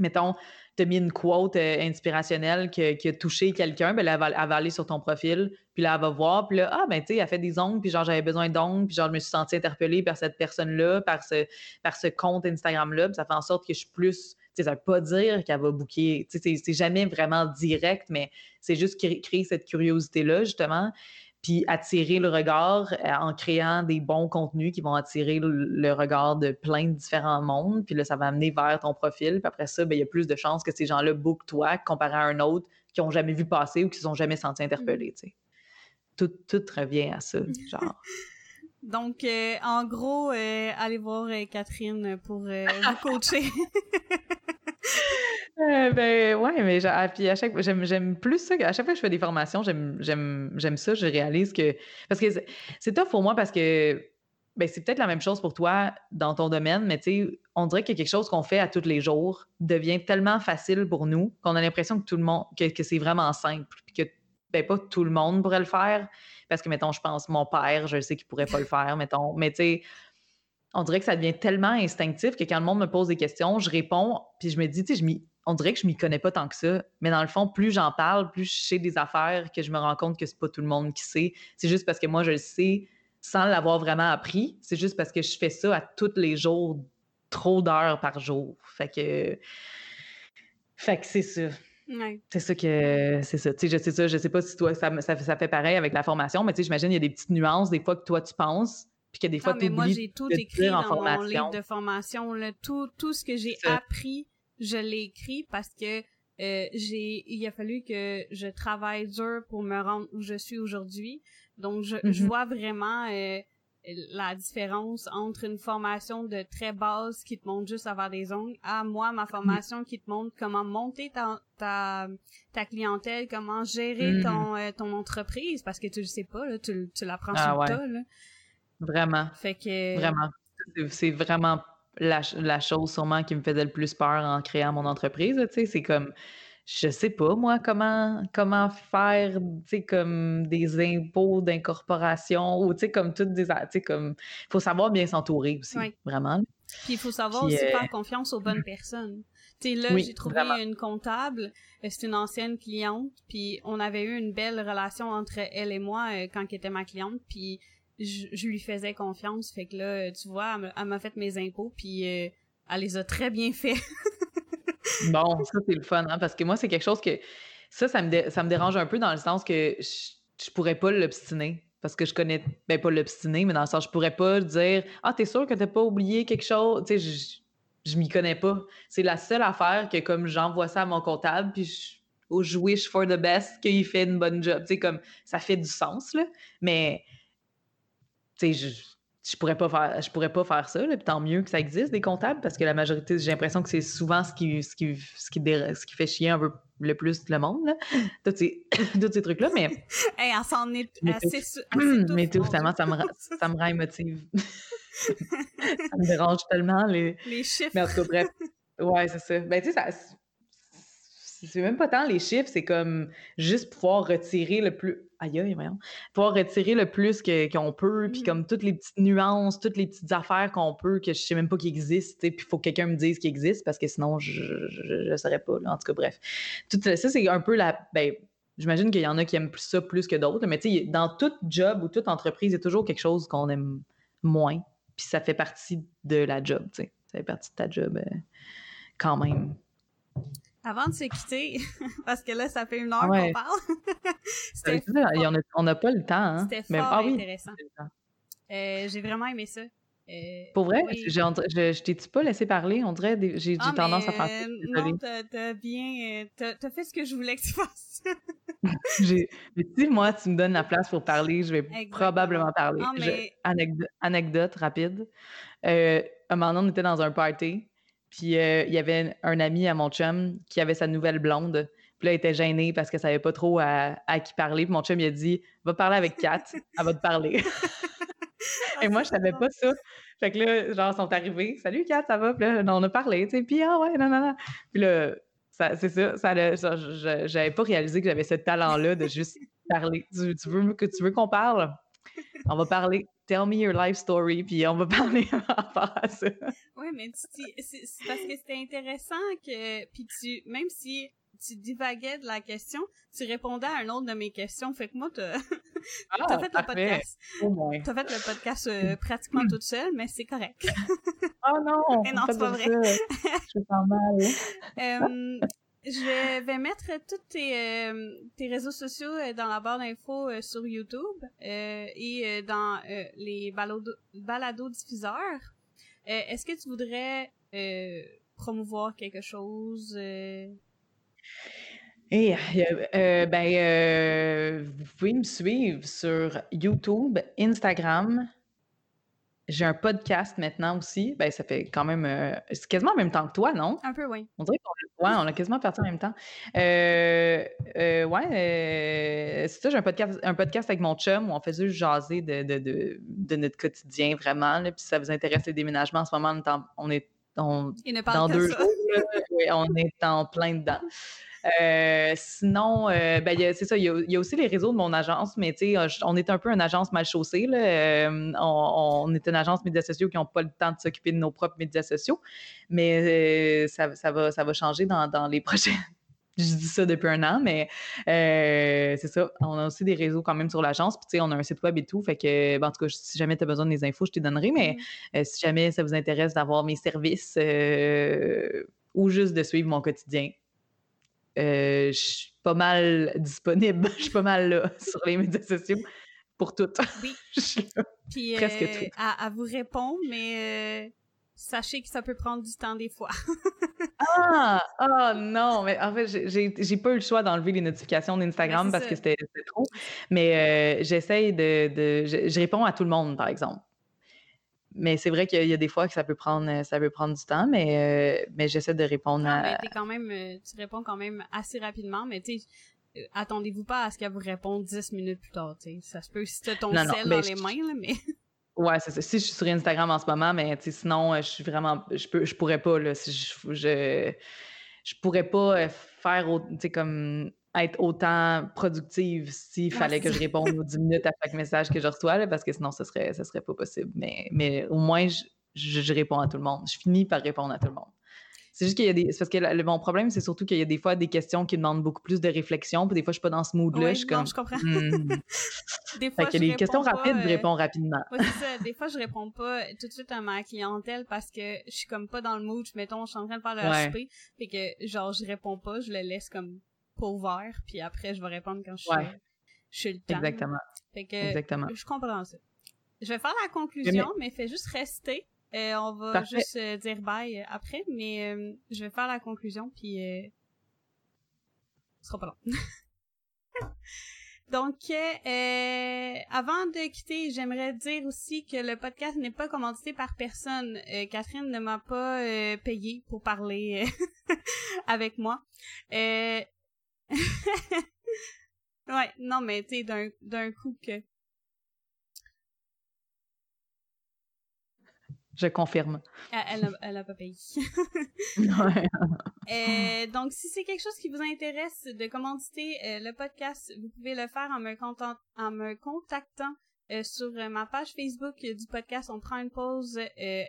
mettons, tu mis une quote euh, inspirationnelle qui, a touché quelqu'un, ben elle va, aller sur ton profil, puis là, elle va voir, puis là, ah, ben, tu sais, elle fait des ongles, puis genre, j'avais besoin d'ongles, puis genre, je me suis sentie interpellée par cette personne-là, par ce, par ce compte Instagram-là, puis ça fait en sorte que je suis plus. Tu sais, ça veut pas dire qu'elle va booker. Tu sais, c'est jamais vraiment direct, mais c'est juste créer cette curiosité-là, justement puis attirer le regard euh, en créant des bons contenus qui vont attirer le, regard de plein de différents mondes. Puis là, ça va amener vers ton profil. Puis après ça, ben, il y a plus de chances que ces gens-là bookent toi comparé à un autre qui n'ont jamais vu passer ou qui ne sont jamais sentis interpellés. Tout, tout revient à ça, genre. Donc, euh, en gros, euh, allez voir Catherine pour vous coacher. Ben ouais, mais à, puis à chaque j'aime j'aime plus ça. À chaque fois que je fais des formations, j'aime j'aime j'aime ça. Je réalise que parce que c'est tough pour moi parce que ben c'est peut-être la même chose pour toi dans ton domaine, mais tu sais, on dirait que quelque chose qu'on fait à tous les jours devient tellement facile pour nous qu'on a l'impression que tout le monde que, que c'est vraiment simple, puis que ben pas tout le monde pourrait le faire parce que mettons, je pense mon père, je sais qu'il pourrait pas le faire, mettons, mais tu sais on dirait que ça devient tellement instinctif que quand le monde me pose des questions, je réponds, puis je me dis, tu sais, je m'y on dirait que je m'y connais pas tant que ça. Mais dans le fond, plus j'en parle, plus je sais des affaires que je me rends compte que c'est pas tout le monde qui sait. C'est juste parce que moi, je le sais sans l'avoir vraiment appris. C'est juste parce que je fais ça à tous les jours, trop d'heures par jour. Fait que. Fait que c'est ça. C'est ça que c'est ça. Tu sais, je sais ça, je sais pas si toi ça, ça, fait pareil avec la formation, mais tu sais, j'imagine il y a des petites nuances des fois que toi tu penses, puis que des fois tu moi j'ai tout écrit dans mon livre de formation, là, tout, tout ce que j'ai appris je l'ai écrit parce que euh, j'ai il a fallu que je travaille dur pour me rendre où je suis aujourd'hui. Donc je, je, mm-hmm. vois vraiment euh, la différence entre une formation de très basse qui te montre juste à avoir des ongles à moi ma formation qui te montre comment monter ta ta, ta clientèle, comment gérer mm-hmm. ton euh, ton entreprise parce que tu le sais pas là, tu tu l'apprends ah, sur ouais. là. Vraiment. Fait que vraiment c'est vraiment la, la, chose sûrement qui me faisait le plus peur en créant mon entreprise. C'est comme, je sais pas moi comment comment faire, comme des impôts d'incorporation ou comme toutes des, comme, faut savoir bien s'entourer aussi, vraiment. Puis il faut savoir aussi faire confiance aux bonnes personnes. Tu là, j'ai trouvé une comptable, c'est une ancienne cliente, puis on avait eu une belle relation entre elle et moi quand elle était ma cliente, puis je, lui faisais confiance. Fait que là, tu vois, elle m'a fait mes impôts, puis euh, elle les a très bien fait. bon, ça, c'est le fun, hein, parce que moi, c'est quelque chose que... Ça, ça me, ça me dérange un peu dans le sens que je, pourrais pas l'obstiner. Parce que je connais, ben pas l'obstiner, mais dans le sens, je pourrais pas dire « Ah, t'es sûr que t'as pas oublié quelque chose? » Tu sais, je, je m'y connais pas. C'est la seule affaire que comme j'envoie ça à mon comptable, puis je, je wish for the best qu'il fait une bonne job. Tu sais, comme ça fait du sens, là. Mais sais, je, je pourrais pas faire je pourrais pas faire ça là, tant mieux que ça existe des comptables parce que la majorité j'ai l'impression que c'est souvent ce qui ce qui ce qui, ce qui fait chier un peu le plus le monde là. Tous ces, ces trucs là mais hey, on s'en est assez, mais tout finalement ça me ça me rend émotive. Ça me dérange tellement les les chiffres. mais en tout cas bref. Ouais c'est ça. Ben tu sais ça c'est même pas tant les chiffres, c'est comme juste pouvoir retirer le plus. Aïe, aïe, voyons. Pouvoir retirer le plus qu'on peut, puis mmh. comme toutes les petites nuances, toutes les petites affaires qu'on peut, que je sais même pas qu'ils existent, puis il faut que quelqu'un me dise qu'ils existent, parce que sinon, je ne saurais pas. En tout cas, bref. Tout ça, c'est un peu la. Ben, J'imagine qu'il y en a qui aiment ça plus que d'autres, mais tu sais, dans tout job ou toute entreprise, il y a toujours quelque chose qu'on aime moins, puis ça fait partie de la job, tu sais. Ça fait partie de ta job euh, quand même. Avant de se quitter, parce que là, ça fait une heure qu'on parle. C'était on n'a pas le temps. Hein? C'était fort ah intéressant. Euh, j'ai vraiment aimé ça. Euh, Pour vrai, je, je t'ai-tu pas laissé parler? On dirait que j'ai ah, tendance à faire ça. Non, t'as bien... Euh, t'as fait ce que je voulais que tu fasses. mais si moi, tu me donnes la place pour parler, je vais probablement parler. anecdote, rapide. un moment on était dans un party, puis euh, il y avait un ami à mon chum qui avait sa nouvelle blonde. Puis là, il était gêné parce qu'elle savait pas trop à, qui parler. Puis mon chum, il a dit Va parler avec Kat, elle va te parler. Et moi, je savais pas ça. Fait que là, genre, ils sont arrivés Salut Kat, ça va? Puis là, on a parlé, tu sais. Puis ah ouais, non, non, non. Puis là, c'est ça, ça, j'avais pas réalisé que j'avais ce talent-là de juste parler. Tu, tu veux que tu veux qu'on parle? On va parler tell me your life story, puis on va parler par rapport à ça. Oui, mais c'est parce que c'était intéressant que, puis tu, même si tu divaguais de la question, tu répondais à un autre de mes questions. Fait que moi, t'as ah, fait, le podcast. T'as fait le podcast euh, pratiquement toute seule, mais c'est correct. oh non! non, c'est pas vrai. Je sens mal. euh, je vais mettre tous tes, euh, réseaux sociaux euh, dans la barre d'infos euh, sur YouTube et dans les balado, diffuseurs. Est-ce que tu voudrais promouvoir quelque chose? Eh, ben, vous pouvez me suivre sur YouTube, Instagram, j'ai un podcast maintenant aussi. Ben, ça fait quand même. Euh, c'est quasiment en même temps que toi, non? Un peu, oui. On dirait qu'on ouais, on a quasiment parti en même temps. Euh, euh, ouais, c'est ça, j'ai un podcast, un podcast avec mon chum où on fait juste jaser de, de, de, de notre quotidien, vraiment. Là, puis si ça vous intéresse les déménagements, en ce moment, on est, on dans deux jours. on est en plein dedans. Euh, sinon, euh, ben, c'est ça, il y, a, aussi les réseaux de mon agence, mais tu sais, euh, on est un peu une agence mal chaussée. Là. on, est une agence médias sociaux qui n'ont pas le temps de s'occuper de nos propres médias sociaux, mais ça, va, ça va changer dans, les prochains. Je dis ça depuis un an, mais c'est ça. On a aussi des réseaux quand même sur l'agence. Puis, tu sais, on a un site web et tout. Fait que, ben, en tout cas, si jamais tu as besoin des infos, je te donnerai. Mais mm-hmm. si jamais ça vous intéresse d'avoir mes services ou juste de suivre mon quotidien, euh, je suis pas mal disponible. Je suis pas mal là sur les médias sociaux pour tout. Oui. Presque euh, tout. À, vous répondre, mais euh, sachez que ça peut prendre du temps des fois. ah! Oh non! Mais en fait, j'ai pas eu le choix d'enlever les notifications d'Instagram parce que c'était trop. Mais j'essaye de. de je, réponds à tout le monde, par exemple. Mais c'est vrai qu'il y a des fois que ça peut prendre, euh, ça peut prendre du temps, mais, euh, mais j'essaie de répondre à. quand même, euh, tu réponds quand même assez rapidement, mais tu attendez-vous pas à ce qu'elle vous réponde 10 minutes plus tard, Ça se peut si tu ton sel dans les mains, là, mais. Ouais, c'est ça. Si je suis sur Instagram en ce moment, mais sinon, je suis vraiment. Je, peux, je pourrais pas, là. Si je, je, je pourrais pas faire, tu sais, comme être autant productive s'il fallait que je réponde aux 10 minutes à chaque message que je reçois, parce que sinon, ce serait, ce serait pas possible. Mais, mais au moins, je, je réponds à tout le monde. Je finis par répondre à tout le monde. C'est juste qu'il y a des. parce que le, mon problème, c'est surtout qu'il y a des fois des questions qui demandent beaucoup plus de réflexion, puis des fois, je suis pas dans ce mood-là. Je suis non, comme. je comprends. hmm. des fois, Fait que je les questions rapides, pas, je euh, réponds rapidement. Ouais, c'est ça. Des fois, je réponds pas tout de suite à ma clientèle parce que je suis comme pas dans le mood. Mettons, je suis en train de faire le Ouais. HP. Fait que, genre, je réponds pas, je le laisse comme ouvert. Puis après, je vais répondre quand je suis, Ouais. je suis le temps. Exactement. Fait que, Exactement. je comprends ça. Je vais faire la conclusion, mais, fais juste rester. Euh, on va Parfait. juste euh, dire bye euh, après, mais euh, je vais faire la conclusion, puis ce sera pas long. Donc, avant de quitter, j'aimerais dire aussi que le podcast n'est pas commandité par personne. Catherine ne m'a pas payé pour parler avec moi. Ouais, non, mais tu sais, d'un d'un coup que Je confirme. elle, elle, a- elle a pas payé. Ouais. Euh, donc, si c'est quelque chose qui vous intéresse de commanditer euh, le podcast, vous pouvez le faire en me, content- en me contactant euh, sur euh, ma page Facebook euh, du podcast On prend une pause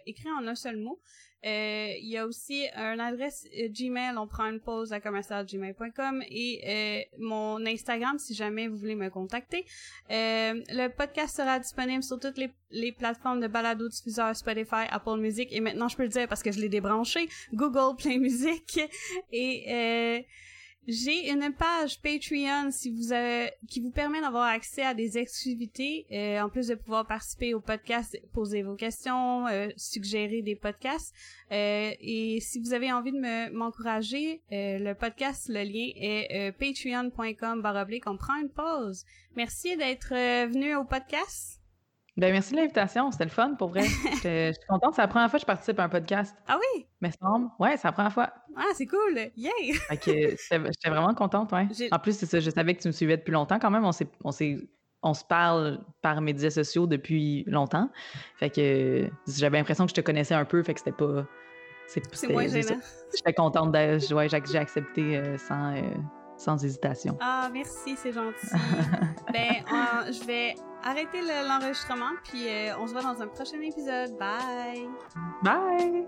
écrit en un seul mot. Il y a aussi une adresse Gmail, on prend une pause à commercialgmail.com et mon Instagram si jamais vous voulez me contacter. Le podcast sera disponible sur toutes les, plateformes de balado diffuseurs Spotify, Apple Music et maintenant je peux le dire parce que je l'ai débranché, Google Play Music et j'ai une page Patreon si vous qui vous permet d'avoir accès à des exclusivités, euh, en plus de pouvoir participer au podcast, poser vos questions, euh, suggérer des podcasts. Euh, et si vous avez envie de me- m'encourager, euh, le podcast, le lien est euh, patreon.com baroblique. On prend une pause. Merci d'être euh, venu au podcast. Ben, merci de l'invitation. C'était le fun, pour vrai. Je suis contente. C'est la première fois que je participe à un podcast. Ah oui? Mais semble. Ouais, c'est la première fois. Ah, c'est cool! Yay! Fait que j'étais vraiment contente, ouais. En plus, c'est ça, je savais que tu me suivais depuis longtemps quand même. On s'est, on se parle par médias sociaux depuis longtemps. Fait que j'avais l'impression que je te connaissais un peu, fait que c'était pas. C'est moins gênant. J'étais contente de, ouais, j'ai, j'ai accepté euh, sans, euh, sans hésitation. Ah, merci, c'est gentil. ben, on- je vais arrêter le- l'enregistrement, puis euh, on se voit dans un prochain épisode. Bye! Bye!